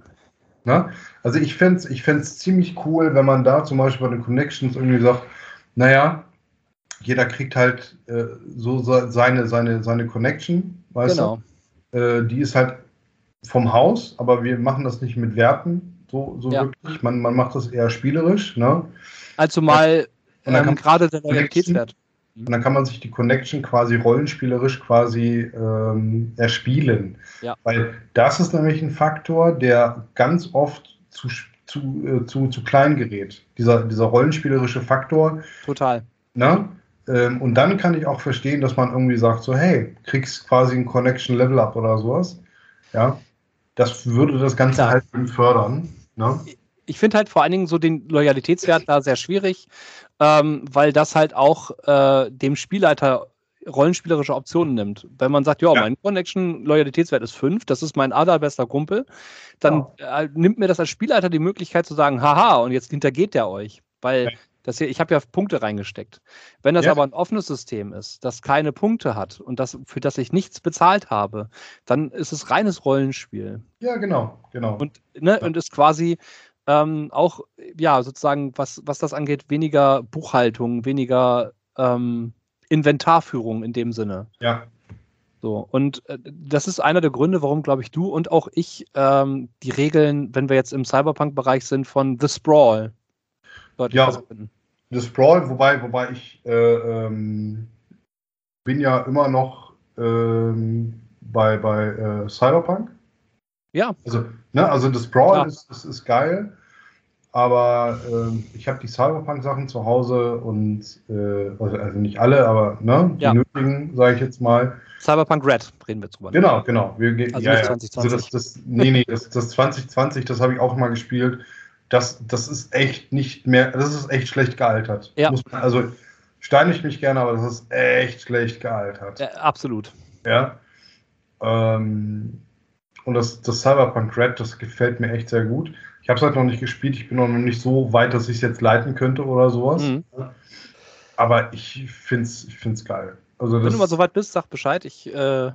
Na? Also ich fände es ich ziemlich cool, wenn man da zum Beispiel bei den Connections irgendwie sagt, naja, jeder kriegt halt äh, so seine, seine, seine Connection, weißt genau. du? Äh, die ist halt vom Haus, aber wir machen das nicht mit Werten, so, so ja. wirklich. Man, man macht das eher spielerisch. Ne? Also mal ähm, gerade der Realitätswert. Und dann kann man sich die Connection quasi rollenspielerisch quasi ähm, erspielen. Ja. Weil das ist nämlich ein Faktor, der ganz oft zu, zu, äh, zu, zu klein gerät. Dieser, dieser rollenspielerische Faktor. Total. Ne? Ähm, und dann kann ich auch verstehen, dass man irgendwie sagt, so, hey, kriegst quasi ein Connection Level Up oder sowas. Ja. Das würde das Ganze Klar. halt fördern. Ne? Ich finde halt vor allen Dingen so den Loyalitätswert da sehr schwierig, ähm, weil das halt auch äh, dem Spielleiter rollenspielerische Optionen nimmt. Wenn man sagt, ja, mein Connection-Loyalitätswert ist 5, das ist mein allerbester Kumpel, dann ja. äh, nimmt mir das als Spielleiter die Möglichkeit zu sagen, haha, und jetzt hintergeht der euch. Weil. Das hier, ich habe ja Punkte reingesteckt. Wenn das ja. aber ein offenes System ist, das keine Punkte hat und das, für das ich nichts bezahlt habe, dann ist es reines Rollenspiel. Ja, genau, genau. Und, ne, und ist quasi ähm, auch, ja, sozusagen, was, was das angeht, weniger Buchhaltung, weniger ähm, Inventarführung in dem Sinne. Ja. So, und äh, das ist einer der Gründe, warum, glaube ich, du und auch ich ähm, die Regeln, wenn wir jetzt im Cyberpunk-Bereich sind, von The Sprawl deutlich ja, finden. The Sprawl, wobei, wobei ich äh, ähm, bin ja immer noch ähm, bei, bei äh, Cyberpunk. Ja. Also, ne, also The Sprawl ist, ist, ist geil. Aber äh, ich habe die Cyberpunk-Sachen zu Hause und äh, also, also nicht alle, aber ne, die ja. nötigen, sage ich jetzt mal. Cyberpunk Red reden wir drüber. Genau, genau. Wir, also ja, 2020. Also das, das, nee, nee, das, das 2020, das habe ich auch mal gespielt. Das, das ist echt nicht mehr, das ist echt schlecht gealtert. Ja. Man, also steine ich mich gerne, aber das ist echt schlecht gealtert. Ja, absolut. Ja. Ähm, und das, das Cyberpunk Red, das gefällt mir echt sehr gut. Ich habe es halt noch nicht gespielt. Ich bin noch nicht so weit, dass ich es jetzt leiten könnte oder sowas. Mhm. Aber ich finde es ich find's geil. Also Wenn du mal so weit bist, sag Bescheid. Ich äh, äh,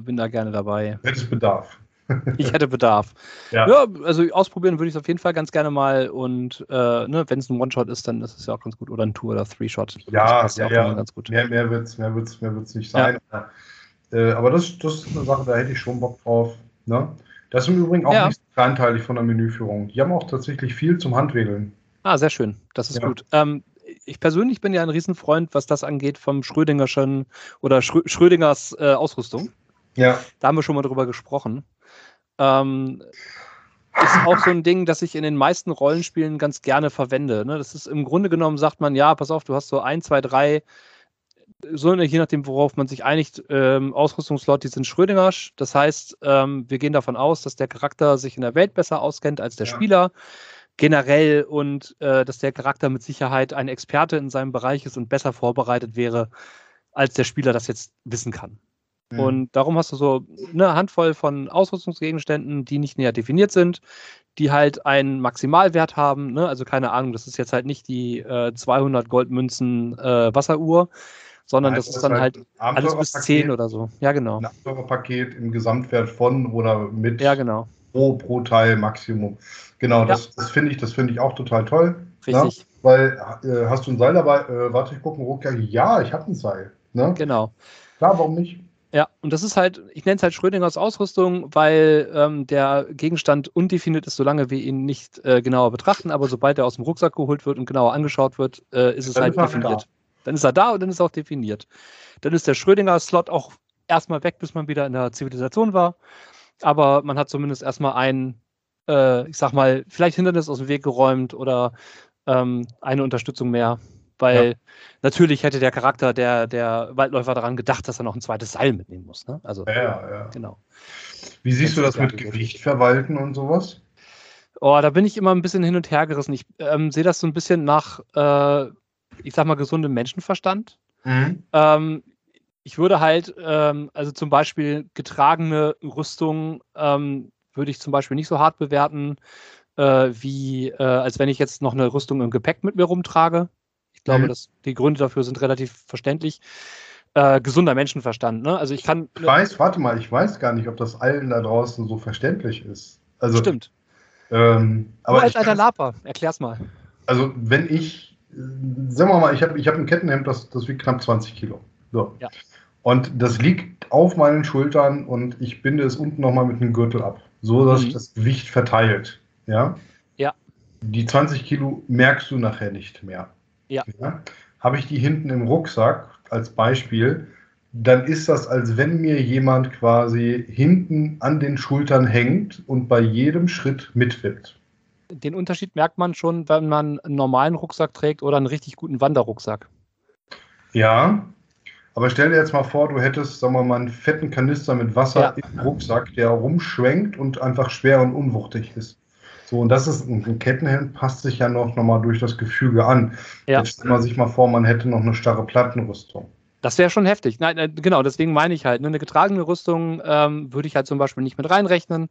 bin da gerne dabei. Hätte es Bedarf. ich hätte Bedarf. Ja, ja also ausprobieren würde ich es auf jeden Fall ganz gerne mal. Und äh, ne, wenn es ein One-Shot ist, dann ist es ja auch ganz gut. Oder ein Two- oder Three-Shot. Ja, ja, ja. Ganz gut. Mehr, mehr wird es mehr wird's, mehr wird's nicht sein. Ja. Äh, aber das, das ist eine Sache, da hätte ich schon Bock drauf. Ne? Das ist im Übrigen auch nicht kleinteilig von der Menüführung. Die haben auch tatsächlich viel zum Handwedeln. Ah, sehr schön. Das ist gut. Ähm, ich persönlich bin ja ein Riesenfreund, was das angeht, vom Schrödingerschen oder Schrö Schrödingers äh, Ausrüstung. Ja. Da haben wir schon mal drüber gesprochen. Ähm, ist auch so ein Ding, das ich in den meisten Rollenspielen ganz gerne verwende. Ne? Das ist im Grunde genommen, sagt man, ja, pass auf, du hast so ein, zwei, drei so je nachdem, worauf man sich einigt, ähm, Ausrüstungslot, die sind Schrödingersch. Das heißt, ähm, wir gehen davon aus, dass der Charakter sich in der Welt besser auskennt als der ja. Spieler generell und äh, dass der Charakter mit Sicherheit ein Experte in seinem Bereich ist und besser vorbereitet wäre, als der Spieler das jetzt wissen kann. Mhm. Und darum hast du so eine Handvoll von Ausrüstungsgegenständen, die nicht näher definiert sind, die halt einen Maximalwert haben. Ne? Also keine Ahnung, das ist jetzt halt nicht die äh, 200 Goldmünzen äh, Wasseruhr, sondern das, das ist dann halt, halt alles bis 10 oder so. Ja, genau. Ein Abenteuerpaket im Gesamtwert von oder mit ja, genau. pro, pro Teil Maximum. Genau, das, ja. das finde ich, das ich auch total toll. Ne? Richtig. Ne? Weil äh, hast du ein Seil dabei? Äh, warte, ich gucke Rucksack. Ja, ich habe ein Seil. Ne? Genau. Klar, warum nicht? Ja, und das ist halt, ich nenne es halt Schrödingers Ausrüstung, weil ähm, der Gegenstand undefiniert ist, solange wir ihn nicht äh, genauer betrachten, aber sobald er aus dem Rucksack geholt wird und genauer angeschaut wird, äh, ist es Dann halt definiert. Da. Dann ist er da und dann ist er auch definiert. Dann ist der Schrödinger-Slot auch erstmal weg, bis man wieder in der Zivilisation war. Aber man hat zumindest erstmal ein, äh, ich sag mal, vielleicht Hindernis aus dem Weg geräumt oder ähm, eine Unterstützung mehr. Weil ja. natürlich hätte der Charakter, der, der Waldläufer daran gedacht, dass er noch ein zweites Seil mitnehmen muss. Ne? Also, ja, ja. Genau. Wie siehst du das mit Gewicht verwalten und sowas? Oh, da bin ich immer ein bisschen hin und her gerissen. Ich ähm, sehe das so ein bisschen nach äh, ich sag mal, gesundem Menschenverstand. Mhm. Ähm, ich würde halt, ähm, also zum Beispiel getragene Rüstung ähm, würde ich zum Beispiel nicht so hart bewerten, äh, wie äh, als wenn ich jetzt noch eine Rüstung im Gepäck mit mir rumtrage. Ich glaube, mhm. dass die Gründe dafür sind relativ verständlich. Äh, gesunder Menschenverstand. Ne? Also ich kann. Ich weiß, warte mal, ich weiß gar nicht, ob das allen da draußen so verständlich ist. Also, Stimmt. Ähm, aber als alter Laper, erklär's mal. Also wenn ich sagen wir mal, ich habe ich hab ein Kettenhemd, das, das wiegt knapp 20 Kilo. So. Ja. Und das liegt auf meinen Schultern und ich binde es unten nochmal mit einem Gürtel ab, so dass mhm. das Gewicht verteilt. Ja. Ja. Die 20 Kilo merkst du nachher nicht mehr. Ja. ja? Habe ich die hinten im Rucksack als Beispiel, dann ist das, als wenn mir jemand quasi hinten an den Schultern hängt und bei jedem Schritt mitwippt. Den Unterschied merkt man schon, wenn man einen normalen Rucksack trägt oder einen richtig guten Wanderrucksack. Ja, aber stell dir jetzt mal vor, du hättest, sagen wir mal, einen fetten Kanister mit Wasser ja. im Rucksack, der rumschwenkt und einfach schwer und unwuchtig ist. So, und das ist ein Kettenhemd, passt sich ja noch, noch mal durch das Gefüge an. Ja. Jetzt stellt man sich mal vor, man hätte noch eine starre Plattenrüstung. Das wäre schon heftig. Nein, äh, genau, deswegen meine ich halt, ne, eine getragene Rüstung ähm, würde ich halt zum Beispiel nicht mit reinrechnen,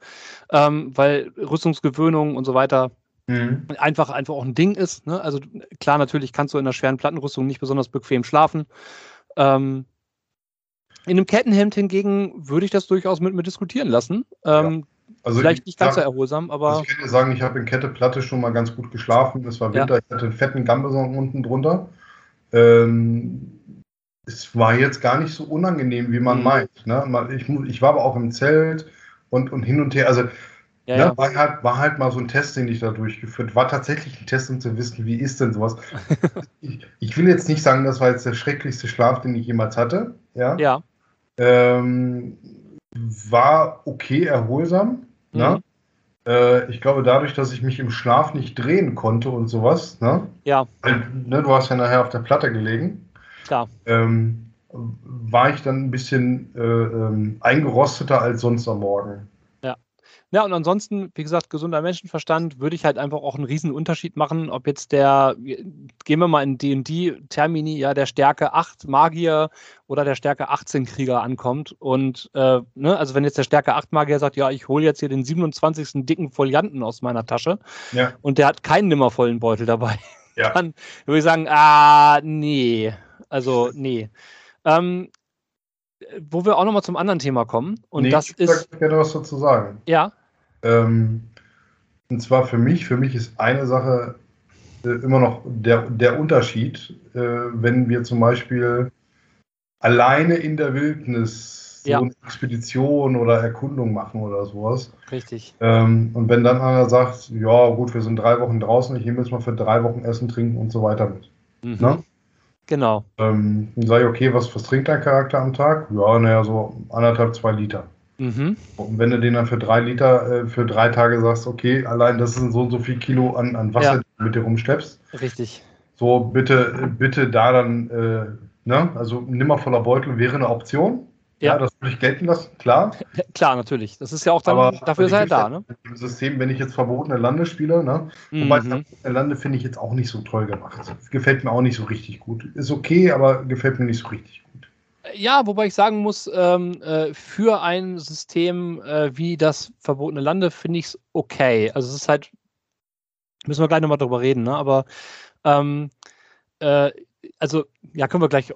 ähm, weil Rüstungsgewöhnung und so weiter mhm. einfach, einfach auch ein Ding ist. Ne? Also klar, natürlich kannst du in einer schweren Plattenrüstung nicht besonders bequem schlafen. Ähm, in einem Kettenhemd hingegen würde ich das durchaus mit mir diskutieren lassen. Ähm, ja. Also Vielleicht nicht ganz so erholsam, aber. Also ich kann dir sagen, ich habe in Kette Platte schon mal ganz gut geschlafen. Es war Winter, ja. ich hatte einen fetten Gambeson unten drunter. Ähm, es war jetzt gar nicht so unangenehm, wie man mhm. meint. Ne? Ich, ich, war aber auch im Zelt und, und hin und her. Also ja, ne, ja. War, halt, war halt mal so ein Test, den ich da durchgeführt War tatsächlich ein Test, um zu wissen, wie ist denn sowas. ich, ich, will jetzt nicht sagen, das war jetzt der schrecklichste Schlaf, den ich jemals hatte. Ja. ja. Ähm, war okay erholsam. Ne? Mhm. Ne? Äh, ich glaube, dadurch, dass ich mich im Schlaf nicht drehen konnte und sowas, ne? Ja. Weil, ne, du hast ja nachher auf der Platte gelegen klar. Ähm, war ich dann ein bisschen äh, ähm, eingerosteter als sonst am Morgen. Ja. Und ansonsten, wie gesagt, gesunder Menschenverstand würde ich halt einfach auch einen riesen Unterschied machen, ob jetzt der, gehen wir mal in D&D-Termini, ja, der Stärke 8 Magier oder der Stärke 18 Krieger ankommt. Und, äh, ne, also wenn jetzt der Stärke 8 Magier sagt, ja, ich hole jetzt hier den 27. dicken Folianten aus meiner Tasche ja. und der hat keinen nimmervollen Beutel dabei, ja. dann würde ich sagen, ah, nee, also, nee. Ähm, wo wir auch nochmal zum anderen Thema kommen. Und nee, das ich ist. Ich gerne was dazu sagen. Ja. Ähm, und zwar für mich, für mich ist eine Sache äh, immer noch der, der Unterschied, äh, wenn wir zum Beispiel alleine in der Wildnis so ja. eine Expedition oder Erkundung machen oder sowas. Richtig. Ähm, und wenn dann einer sagt, ja gut, wir sind drei Wochen draußen, ich nehme jetzt mal für drei Wochen Essen, Trinken und so weiter mit. Mhm. Genau. Ähm, dann sage ich, okay, was, was trinkt dein Charakter am Tag? Ja, naja, so anderthalb, zwei Liter. Mhm. Und wenn du den dann für drei Liter, äh, für drei Tage sagst, okay, allein das sind so und so viel Kilo an, an Wasser, ja. die du mit dir rumschleppst. Richtig. So, bitte, bitte da dann, äh, ne, also nimmer voller Beutel wäre eine Option. Ja, ja das würde ich gelten lassen, klar. klar, natürlich. Das ist ja auch dann, aber, dafür ist er da, ne? Im System, wenn ich jetzt verbotene Lande spiele, ne? Mhm. Wobei verbotene Lande finde ich jetzt auch nicht so toll gemacht. Gefällt mir auch nicht so richtig gut. Ist okay, aber gefällt mir nicht so richtig gut. Ja, wobei ich sagen muss, ähm, äh, für ein System äh, wie das verbotene Lande finde ich es okay. Also es ist halt, müssen wir gleich nochmal drüber reden, ne? Aber ähm, äh, also, ja, können wir gleich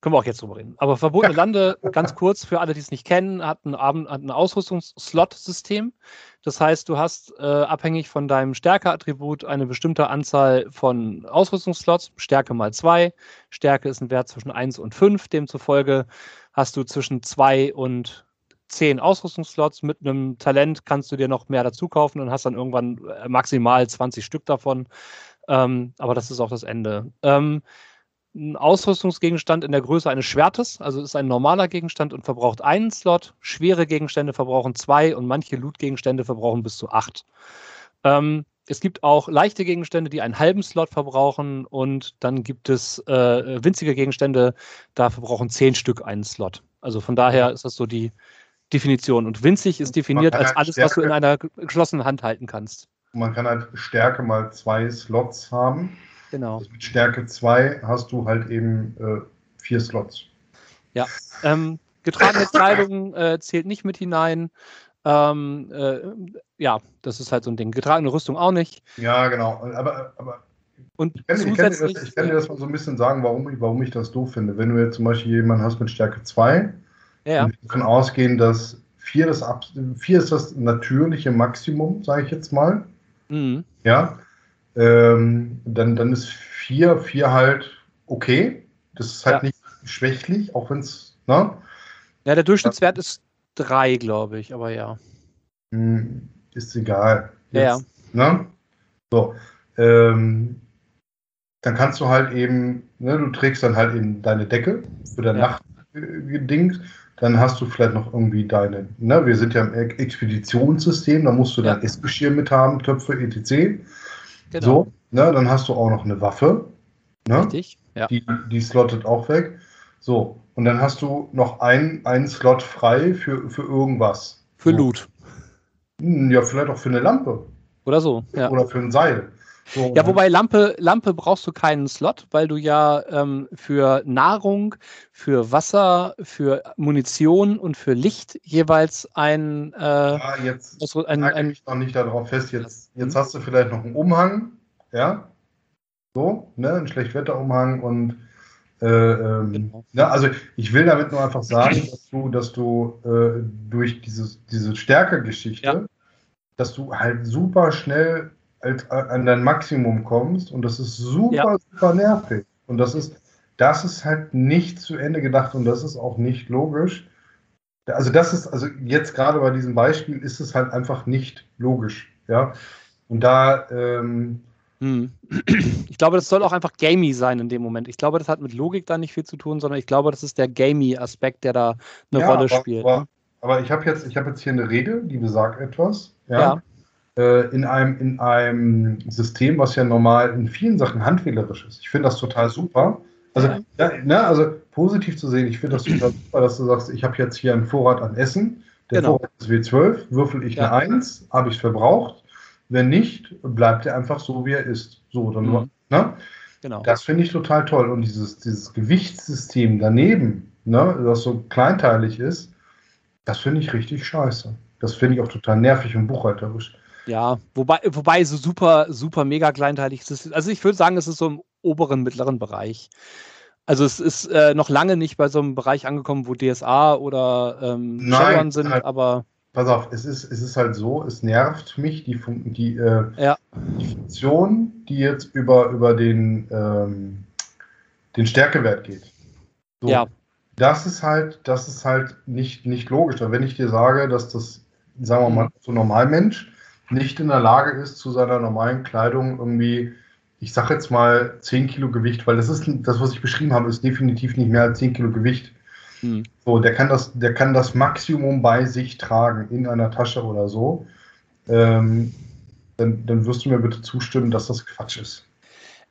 können wir auch jetzt drüber reden. Aber verbotene Lande, ganz kurz für alle, die es nicht kennen, hat ein, hat ein Ausrüstungsslot-System. Das heißt, du hast äh, abhängig von deinem Stärke-Attribut eine bestimmte Anzahl von Ausrüstungsslots. Stärke mal 2. Stärke ist ein Wert zwischen 1 und 5. Demzufolge hast du zwischen 2 und 10 Ausrüstungsslots. Mit einem Talent kannst du dir noch mehr dazu kaufen und hast dann irgendwann äh, maximal 20 Stück davon. Ähm, aber das ist auch das Ende. Ähm, ein Ausrüstungsgegenstand in der Größe eines Schwertes, also ist ein normaler Gegenstand und verbraucht einen Slot. Schwere Gegenstände verbrauchen zwei und manche Loot-Gegenstände verbrauchen bis zu acht. Ähm, es gibt auch leichte Gegenstände, die einen halben Slot verbrauchen und dann gibt es äh, winzige Gegenstände, da verbrauchen zehn Stück einen Slot. Also von daher ist das so die Definition. Und winzig ist definiert als alles, Stärke, was du in einer geschlossenen Hand halten kannst. Man kann halt Stärke mal zwei Slots haben. Genau. Also mit Stärke 2 hast du halt eben äh, vier Slots. Ja. Ähm, getragene Kleidung äh, zählt nicht mit hinein. Ähm, äh, ja, das ist halt so ein Ding. Getragene Rüstung auch nicht. Ja, genau. Aber, aber und ich, kann, ich, kann das, ich, kann, dir das mal so ein bisschen sagen, warum ich, warum ich das doof finde. Wenn du jetzt zum Beispiel jemanden hast mit Stärke 2, ja. und davon ausgehen, dass 4 das, 4 ist das natürliche Maximum, sage ich jetzt mal. Mhm. Ja ähm, dann, dann ist 4, 4 halt okay. Das ist halt ja. nicht schwächlich, auch wenn es, ne? Ja, der Durchschnittswert ja. ist 3, glaube ich, aber ja. Hm, ist egal. Jetzt, ja. Ne? So. Ähm, dann kannst du halt eben, ne, du trägst dann halt eben deine Decke für dein ja. Nachtding. Dann hast du vielleicht noch irgendwie deine, ne, wir sind ja im Expeditionssystem, da musst du dein ja. Essgeschirr mit haben, Töpfe, etc. Genau. So, ne, dann hast du auch noch eine Waffe. Ne? Richtig, ja. Die, die slottet auch weg. So, und dann hast du noch ein, einen Slot frei für, für irgendwas. Für so. Loot. Hm, ja, vielleicht auch für eine Lampe. Oder so. Ja. Oder für ein Seil. So, ja, wobei Lampe, Lampe brauchst du keinen Slot, weil du ja ähm, für Nahrung, für Wasser, für Munition und für Licht jeweils ein. Äh, ja, jetzt also ein, ein, ich noch nicht darauf fest. Jetzt, jetzt hast du vielleicht noch einen Umhang, ja. So, ne, ein Schlechtwetterumhang und äh, ähm, genau. ja, also ich will damit nur einfach sagen, dass du, dass du äh, durch dieses, diese Stärkegeschichte, ja. dass du halt super schnell als, an dein Maximum kommst und das ist super, ja. super nervig. Und das ist, das ist halt nicht zu Ende gedacht und das ist auch nicht logisch. Also das ist, also jetzt gerade bei diesem Beispiel ist es halt einfach nicht logisch, ja. Und da, ähm, hm. Ich glaube, das soll auch einfach gamey sein in dem Moment. Ich glaube, das hat mit Logik da nicht viel zu tun, sondern ich glaube, das ist der gamey-Aspekt, der da eine ja, Rolle aber, spielt. Aber, aber, ich habe jetzt, hab jetzt hier eine Regel, die besagt etwas. Ja. ja. Äh, in, einem, in einem System, was ja normal in vielen Sachen handwählerisch ist. Ich finde das total super. Also, ja, ne, also positiv zu sehen, ich finde das total super, dass du sagst, ich habe jetzt hier einen Vorrat an Essen. Der genau. Vorrat ist W12, würfel ich ja. eine 1, habe ich es verbraucht. Wenn nicht, bleibt er einfach so, wie er ist. So, dann mhm. ne? Genau. Das finde ich total toll. Und dieses, dieses Gewichtssystem daneben, ne, das so kleinteilig ist, das finde ich richtig scheiße. Das finde ich auch total nervig und buchhalterisch. Ja, wobei, wobei so super, super mega kleinteilig ist es. Also ich würde sagen, es ist so im oberen, mittleren Bereich. Also es ist äh, noch lange nicht bei so einem Bereich angekommen, wo DSA oder ähm, Shadowrun sind, halt, aber. Pass auf, es ist, es ist halt so, es nervt mich, die, die, äh, ja. die Funktion, die jetzt über, über den, ähm, den Stärkewert geht. So, ja. Das ist halt, das ist halt nicht, nicht logisch. wenn ich dir sage, dass das, sagen wir mal, so Normalmensch nicht in der Lage ist, zu seiner normalen Kleidung irgendwie, ich sag jetzt mal 10 Kilo Gewicht, weil das ist das, was ich beschrieben habe, ist definitiv nicht mehr als 10 Kilo Gewicht. Hm. So, der kann das, der kann das Maximum bei sich tragen in einer Tasche oder so. Ähm, dann, dann wirst du mir bitte zustimmen, dass das Quatsch ist.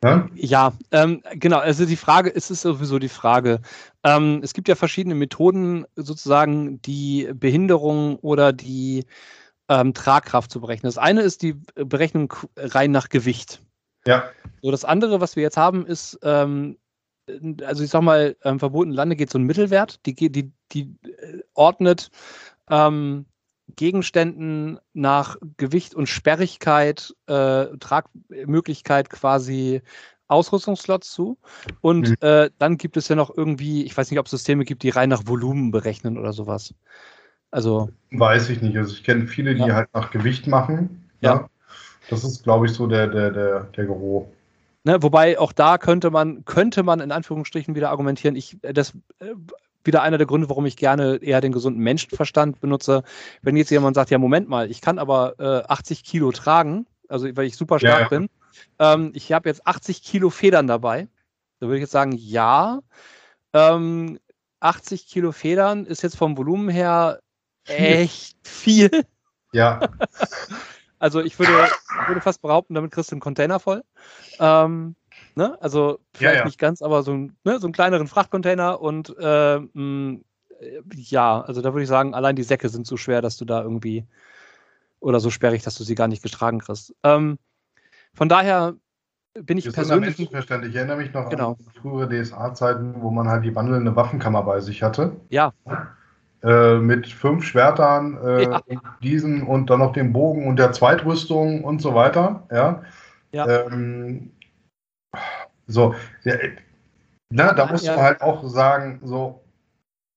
Ja, ja ähm, genau. Also die Frage, es ist sowieso die Frage. Ähm, es gibt ja verschiedene Methoden, sozusagen die Behinderung oder die ähm, Tragkraft zu berechnen. Das eine ist die Berechnung rein nach Gewicht. Ja. So, das andere, was wir jetzt haben, ist, ähm, also ich sag mal, ähm, verbotene Lande geht so ein Mittelwert, die, die, die äh, ordnet ähm, Gegenständen nach Gewicht und Sperrigkeit, äh, Tragmöglichkeit quasi Ausrüstungsslots zu. Und mhm. äh, dann gibt es ja noch irgendwie, ich weiß nicht, ob es Systeme gibt, die rein nach Volumen berechnen oder sowas. Also. Weiß ich nicht. Also ich kenne viele, die ja. halt nach Gewicht machen. Ja. ja. Das ist, glaube ich, so der, der, der, der Gero. Ne, wobei auch da könnte man, könnte man in Anführungsstrichen wieder argumentieren, ich, das äh, wieder einer der Gründe, warum ich gerne eher den gesunden Menschenverstand benutze. Wenn jetzt jemand sagt, ja, Moment mal, ich kann aber äh, 80 Kilo tragen, also weil ich super stark ja. bin, ähm, ich habe jetzt 80 Kilo Federn dabei, da würde ich jetzt sagen, ja, ähm, 80 Kilo Federn ist jetzt vom Volumen her echt viel. Ja. also ich würde, würde fast behaupten, damit kriegst du einen Container voll. Ähm, ne? Also vielleicht ja, ja. nicht ganz, aber so, ein, ne? so einen kleineren Frachtcontainer und äh, mh, ja, also da würde ich sagen, allein die Säcke sind so schwer, dass du da irgendwie oder so sperrig, dass du sie gar nicht getragen kriegst. Ähm, von daher bin ich das persönlich. Ich erinnere mich noch genau. an frühere DSA-Zeiten, wo man halt die wandelnde Waffenkammer bei sich hatte. Ja. Äh, mit fünf Schwertern, äh, ja. diesen und dann noch dem Bogen und der Zweitrüstung und so weiter. Ja. ja. Ähm, so, ja, na, da musst du halt auch sagen, so,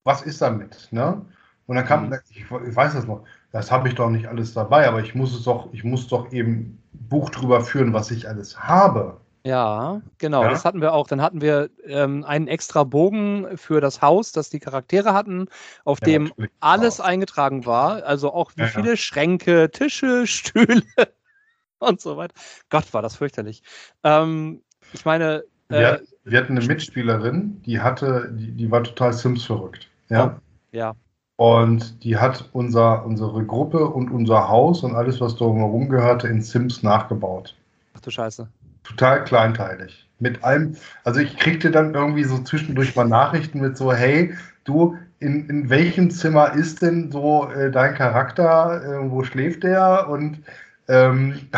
was ist damit? Ne? Und dann kam, mhm. ich, ich, weiß das noch, das habe ich doch nicht alles dabei, aber ich muss es doch, ich muss doch eben Buch drüber führen, was ich alles habe. Ja, genau, ja? das hatten wir auch. Dann hatten wir ähm, einen extra Bogen für das Haus, das die Charaktere hatten, auf ja, dem alles auch. eingetragen war. Also auch wie ja, viele Schränke, Tische, Stühle und so weiter. Gott, war das fürchterlich. Ähm, ich meine. Äh, wir, hatten eine Mitspielerin, die hatte, die, die war total Sims verrückt. Ja. Oh. Ja. Und die hat unser, unsere Gruppe und unser Haus und alles, was drumherum gehörte, in Sims nachgebaut. Ach du Scheiße. Total kleinteilig. Mit allem, also ich kriegte dann irgendwie so zwischendurch mal Nachrichten mit so, hey, du, in, in welchem Zimmer ist denn so äh, dein Charakter? Äh, wo schläft der? Und ähm,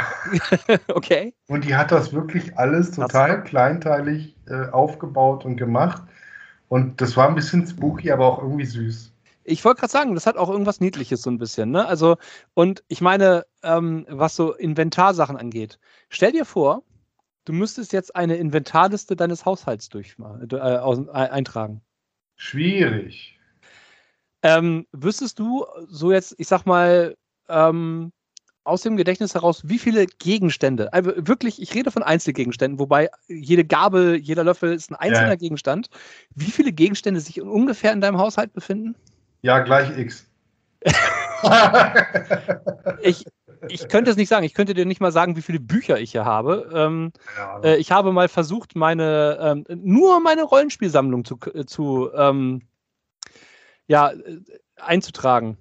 okay. Und die hat das wirklich alles total Krass. kleinteilig äh, aufgebaut und gemacht. Und das war ein bisschen spooky, aber auch irgendwie süß. Ich wollte gerade sagen, das hat auch irgendwas Niedliches so ein bisschen. Ne? Also, und ich meine, ähm, was so Inventarsachen angeht, stell dir vor, du müsstest jetzt eine Inventarliste deines Haushalts durch, äh, äh, eintragen. Schwierig. Ähm, wüsstest du so jetzt, ich sag mal, ähm, aus dem Gedächtnis heraus, wie viele Gegenstände, also wirklich, ich rede von Einzelgegenständen, wobei jede Gabel, jeder Löffel ist ein einzelner ja. Gegenstand. Wie viele Gegenstände sich ungefähr in deinem Haushalt befinden? Ja, gleich X. ich, ich könnte es nicht sagen. Ich könnte dir nicht mal sagen, wie viele Bücher ich hier habe. Ähm, ja, äh, ich habe mal versucht, meine ähm, nur meine Rollenspielsammlung zu, äh, zu ähm, ja, äh, einzutragen.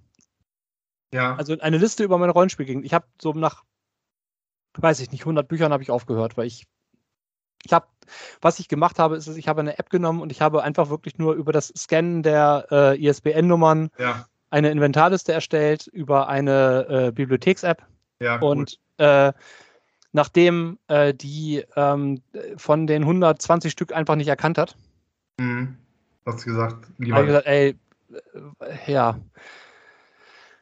Ja. Also eine Liste über meine Rollenspielgegend. Ich habe so nach, weiß ich nicht, 100 Büchern habe ich aufgehört, weil ich, ich habe, was ich gemacht habe, ist, ich habe eine App genommen und ich habe einfach wirklich nur über das Scannen der äh, ISBN-Nummern ja. eine Inventarliste erstellt über eine äh, Bibliotheks-App. Ja, und äh, nachdem äh, die ähm, von den 120 Stück einfach nicht erkannt hat, mhm. hast du gesagt, lieber. Habe ich gesagt, ey, äh, ja,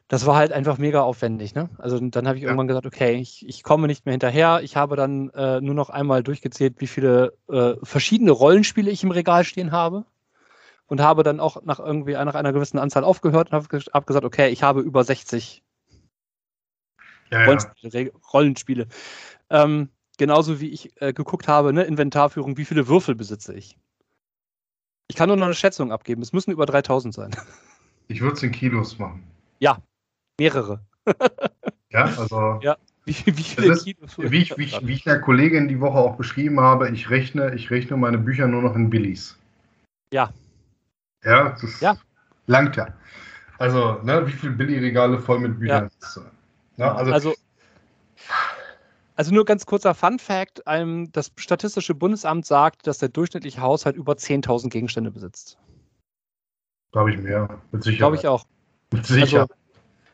das war halt einfach mega aufwendig. Ne? Also dann habe ich ja. irgendwann gesagt, okay, ich, ich komme nicht mehr hinterher. Ich habe dann äh, nur noch einmal durchgezählt, wie viele äh, verschiedene Rollenspiele ich im Regal stehen habe. Und habe dann auch nach irgendwie nach einer gewissen Anzahl aufgehört und habe hab gesagt, okay, ich habe über 60 ja, Rollenspiele. Ja. Rollenspiele. Ähm, genauso wie ich äh, geguckt habe, ne, Inventarführung, wie viele Würfel besitze ich. Ich kann nur noch eine Schätzung abgeben. Es müssen über 3000 sein. Ich würde es in Kilos machen. Ja, Mehrere. ja, also. Ja. Wie, wie ist? Wie ich, wie, ich, wie ich der Kollegin die Woche auch beschrieben habe, ich rechne, ich rechne meine Bücher nur noch in Billies. Ja. Ja, das ja. langt ja. Also, ne, wie viele Billy-Regale voll mit Büchern ja. ist. Ne, also, also, also, nur ganz kurzer Fun-Fact: Das Statistische Bundesamt sagt, dass der durchschnittliche Haushalt über 10.000 Gegenstände besitzt. Glaube ich mehr, mit Sicherheit. Glaube ich auch. Mit Sicherheit.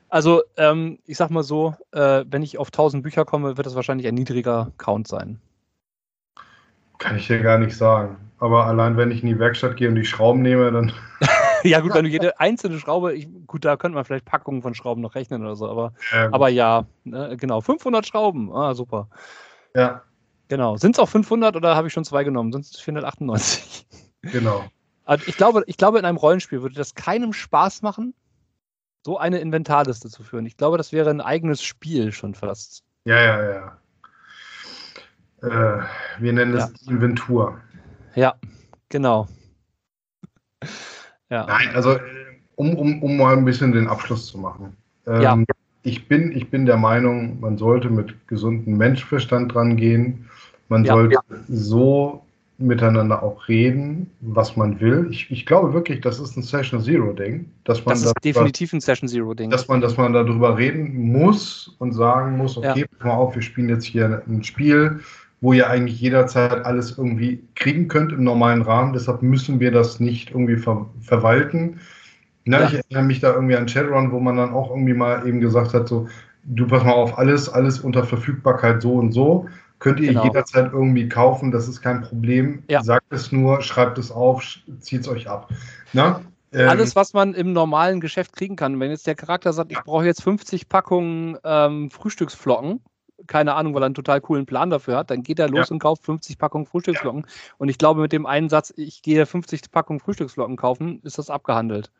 Also, also, ähm, ich sag mal so, äh, wenn ich auf 1000 Bücher komme, wird das wahrscheinlich ein niedriger Count sein. Kann ich dir gar nicht sagen. Aber allein wenn ich in die Werkstatt gehe und die Schrauben nehme, dann. ja, gut, wenn du jede einzelne Schraube, ich, gut, da könnte man vielleicht Packungen von Schrauben noch rechnen oder so, aber ja, aber ja ne, genau, 500 Schrauben, ah, super. Ja. Genau. Sind es auch 500 oder habe ich schon zwei genommen? Sonst ist es 498. Genau. Also ich glaube, ich glaube, in einem Rollenspiel würde das keinem Spaß machen, so eine Inventarliste zu führen. Ich glaube, das wäre ein eigenes Spiel schon fast. Ja, ja, ja. Äh, wir nennen es ja. Inventur. Ja, genau. Ja. Nein, also um, um, um mal ein bisschen den Abschluss zu machen. Ähm, ja. ich, bin, ich bin der Meinung, man sollte mit gesundem Menschverstand dran gehen. Man ja. sollte so miteinander auch reden, was man will. Ich, ich glaube wirklich, das ist ein Session Zero Ding, dass man das ist darüber, definitiv ein Session Zero Ding, dass man, dass man darüber reden muss und sagen muss, okay, ja. pass mal auf, wir spielen jetzt hier ein Spiel, wo ihr eigentlich jederzeit alles irgendwie kriegen könnt im normalen Rahmen. Deshalb müssen wir das nicht irgendwie ver verwalten. Na, ja. Ich erinnere mich da irgendwie an Shadowrun, wo man dann auch irgendwie mal eben gesagt hat, so, du pass mal auf, alles, alles unter Verfügbarkeit so und so. Könnt ihr genau. jederzeit irgendwie kaufen, das ist kein Problem. Ja. Sagt es nur, schreibt es auf, zieht es euch ab. Na? Ähm, Alles, was man im normalen Geschäft kriegen kann. Wenn jetzt der Charakter sagt, ich brauche jetzt 50 Packungen ähm, Frühstücksflocken, keine Ahnung, weil er einen total coolen Plan dafür hat, dann geht er los ja. und kauft 50 Packungen Frühstücksflocken. Ja. Und ich glaube, mit dem einen Satz, ich gehe 50 Packungen Frühstücksflocken kaufen, ist das abgehandelt.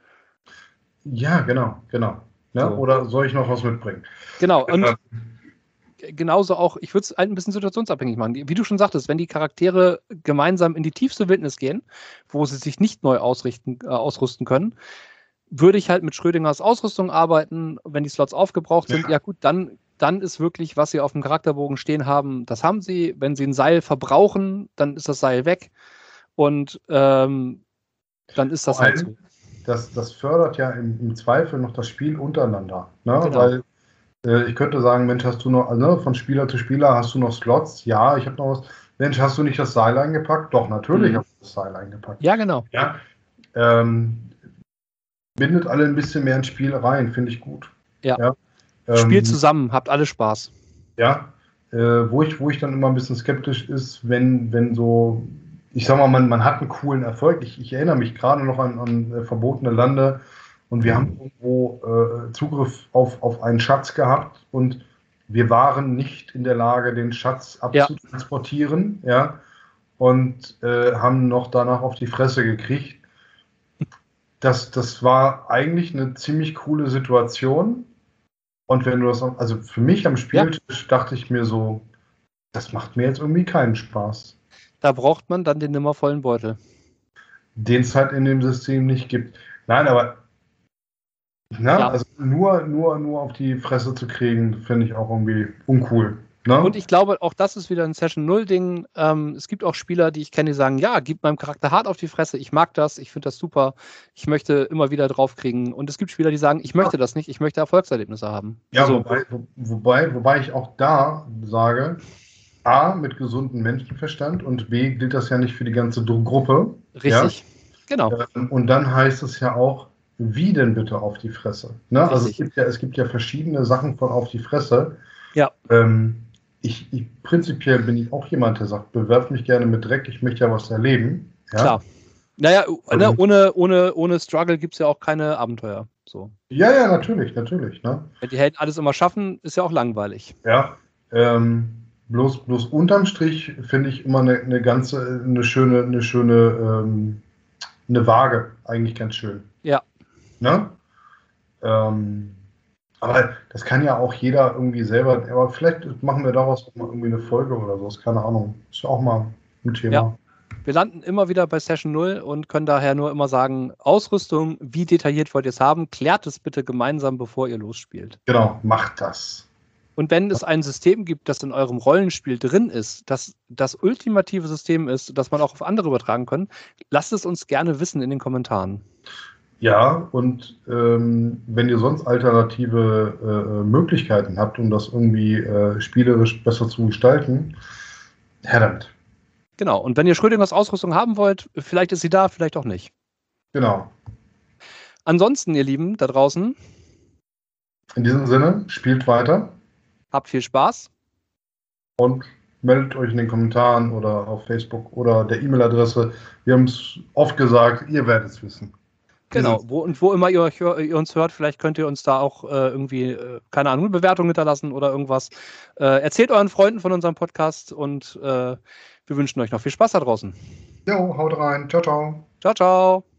Ja, genau, genau. Ja, so. Oder soll ich noch was mitbringen? Genau. Und ähm, genauso auch, ich würde es ein bisschen situationsabhängig machen. Wie du schon sagtest, wenn die Charaktere gemeinsam in die tiefste Wildnis gehen, wo sie sich nicht neu ausrichten, äh, ausrüsten können, würde ich halt mit Schrödingers Ausrüstung arbeiten. Wenn die Slots aufgebraucht sind, ja, ja gut, dann, dann ist wirklich, was sie auf dem Charakterbogen stehen haben, das haben sie. Wenn sie ein Seil verbrauchen, dann ist das Seil weg. Und ähm, dann ist das halt so. das, das fördert ja im, im Zweifel noch das Spiel untereinander. Ne? Genau. Weil äh, ich könnte sagen, Mensch, hast du noch, ne, von Spieler zu Spieler hast du noch Slots? Ja, ich habe noch was. Mensch, hast du nicht das Seil eingepackt? Doch, natürlich Mhm. habe ich das Seil eingepackt. Ja, genau. Ja. Ähm, bindet alle ein bisschen mehr ins Spiel rein, finde ich gut. Ja. Ähm, Spielt zusammen, habt alle Spaß. Ja, äh, wo, ich, wo ich dann immer ein bisschen skeptisch ist, wenn, wenn so, ich sag mal, man, man hat einen coolen Erfolg. Ich, ich erinnere mich gerade noch an, an äh, verbotene Lande und wir haben irgendwo äh, Zugriff auf, auf einen Schatz gehabt und wir waren nicht in der Lage, den Schatz Ja. abzutransportieren, ja, und äh, haben noch danach auf die Fresse gekriegt. Das, das war eigentlich eine ziemlich coole Situation. Und wenn du das, also für mich am Spieltisch dachte ich mir so, das macht mir jetzt irgendwie keinen Spaß, Da braucht man dann den nimmervollen Beutel. den es halt in dem System nicht gibt. Nein, aber na, Ja. also nur, nur, nur auf die Fresse zu kriegen, finde ich auch irgendwie uncool. Ne? Und ich glaube, auch das ist wieder ein Session 0-Ding. Ähm, es gibt auch Spieler, die ich kenne, die sagen, ja, gib meinem Charakter hart auf die Fresse, ich mag das, ich finde das super, ich möchte immer wieder draufkriegen. Und es gibt Spieler, die sagen, ich möchte das nicht, ich möchte Erfolgserlebnisse haben. Ja, Also, wobei, wo- wobei, wobei ich auch da sage, A, mit gesundem Menschenverstand und B, gilt das ja nicht für die ganze Gruppe. richtig. Genau. Ähm, Und dann heißt es ja auch, wie denn bitte auf die Fresse? Ne? Also es gibt, ja, es gibt ja verschiedene Sachen von auf die Fresse. Ja. Ähm, ich, ich, prinzipiell bin ich auch jemand, der sagt, bewerf mich gerne mit Dreck, ich möchte ja was erleben. Ja, Klar. Naja, ne, Und- ohne, ohne, ohne Struggle gibt es ja auch keine Abenteuer. So. ja, ja natürlich, natürlich. Ne? Wenn die Helden alles immer schaffen, ist ja auch langweilig. Ja, ähm, bloß, bloß unterm Strich finde ich immer eine, eine ganze, eine schöne, eine schöne, ähm, eine Waage eigentlich ganz schön. Ja. Ne? Ähm, aber das kann ja auch jeder irgendwie selber, aber vielleicht machen wir daraus auch mal irgendwie eine Folge oder so, keine Ahnung. Ist ja auch mal ein Thema. Ja. Wir landen immer wieder bei Session 0 und können daher nur immer sagen, Ausrüstung, wie detailliert wollt ihr es haben, klärt es bitte gemeinsam, bevor ihr losspielt. Genau, macht das. Und wenn es ein System gibt, das in eurem Rollenspiel drin ist, das das ultimative System ist, das man auch auf andere übertragen kann, lasst es uns gerne wissen in den Kommentaren. Ja, und ähm, wenn ihr sonst alternative äh, Möglichkeiten habt, um das irgendwie äh, spielerisch besser zu gestalten, her damit. Genau. Und wenn ihr Schrödingers Ausrüstung haben wollt, vielleicht ist sie da, vielleicht auch nicht. Genau. Ansonsten, ihr Lieben da draußen, In diesem Sinne, spielt weiter habt viel Spaß. und meldet euch in den Kommentaren oder auf Facebook oder der E-Mail-Adresse. Wir haben es oft gesagt, ihr werdet es wissen. Genau, wo, und wo immer ihr, ihr uns hört, vielleicht könnt ihr uns da auch äh, irgendwie, äh, keine Ahnung, eine Bewertung hinterlassen oder irgendwas. Äh, erzählt euren Freunden von unserem Podcast und äh, wir wünschen euch noch viel Spaß da draußen. Jo, haut rein. Ciao, ciao. Ciao, ciao.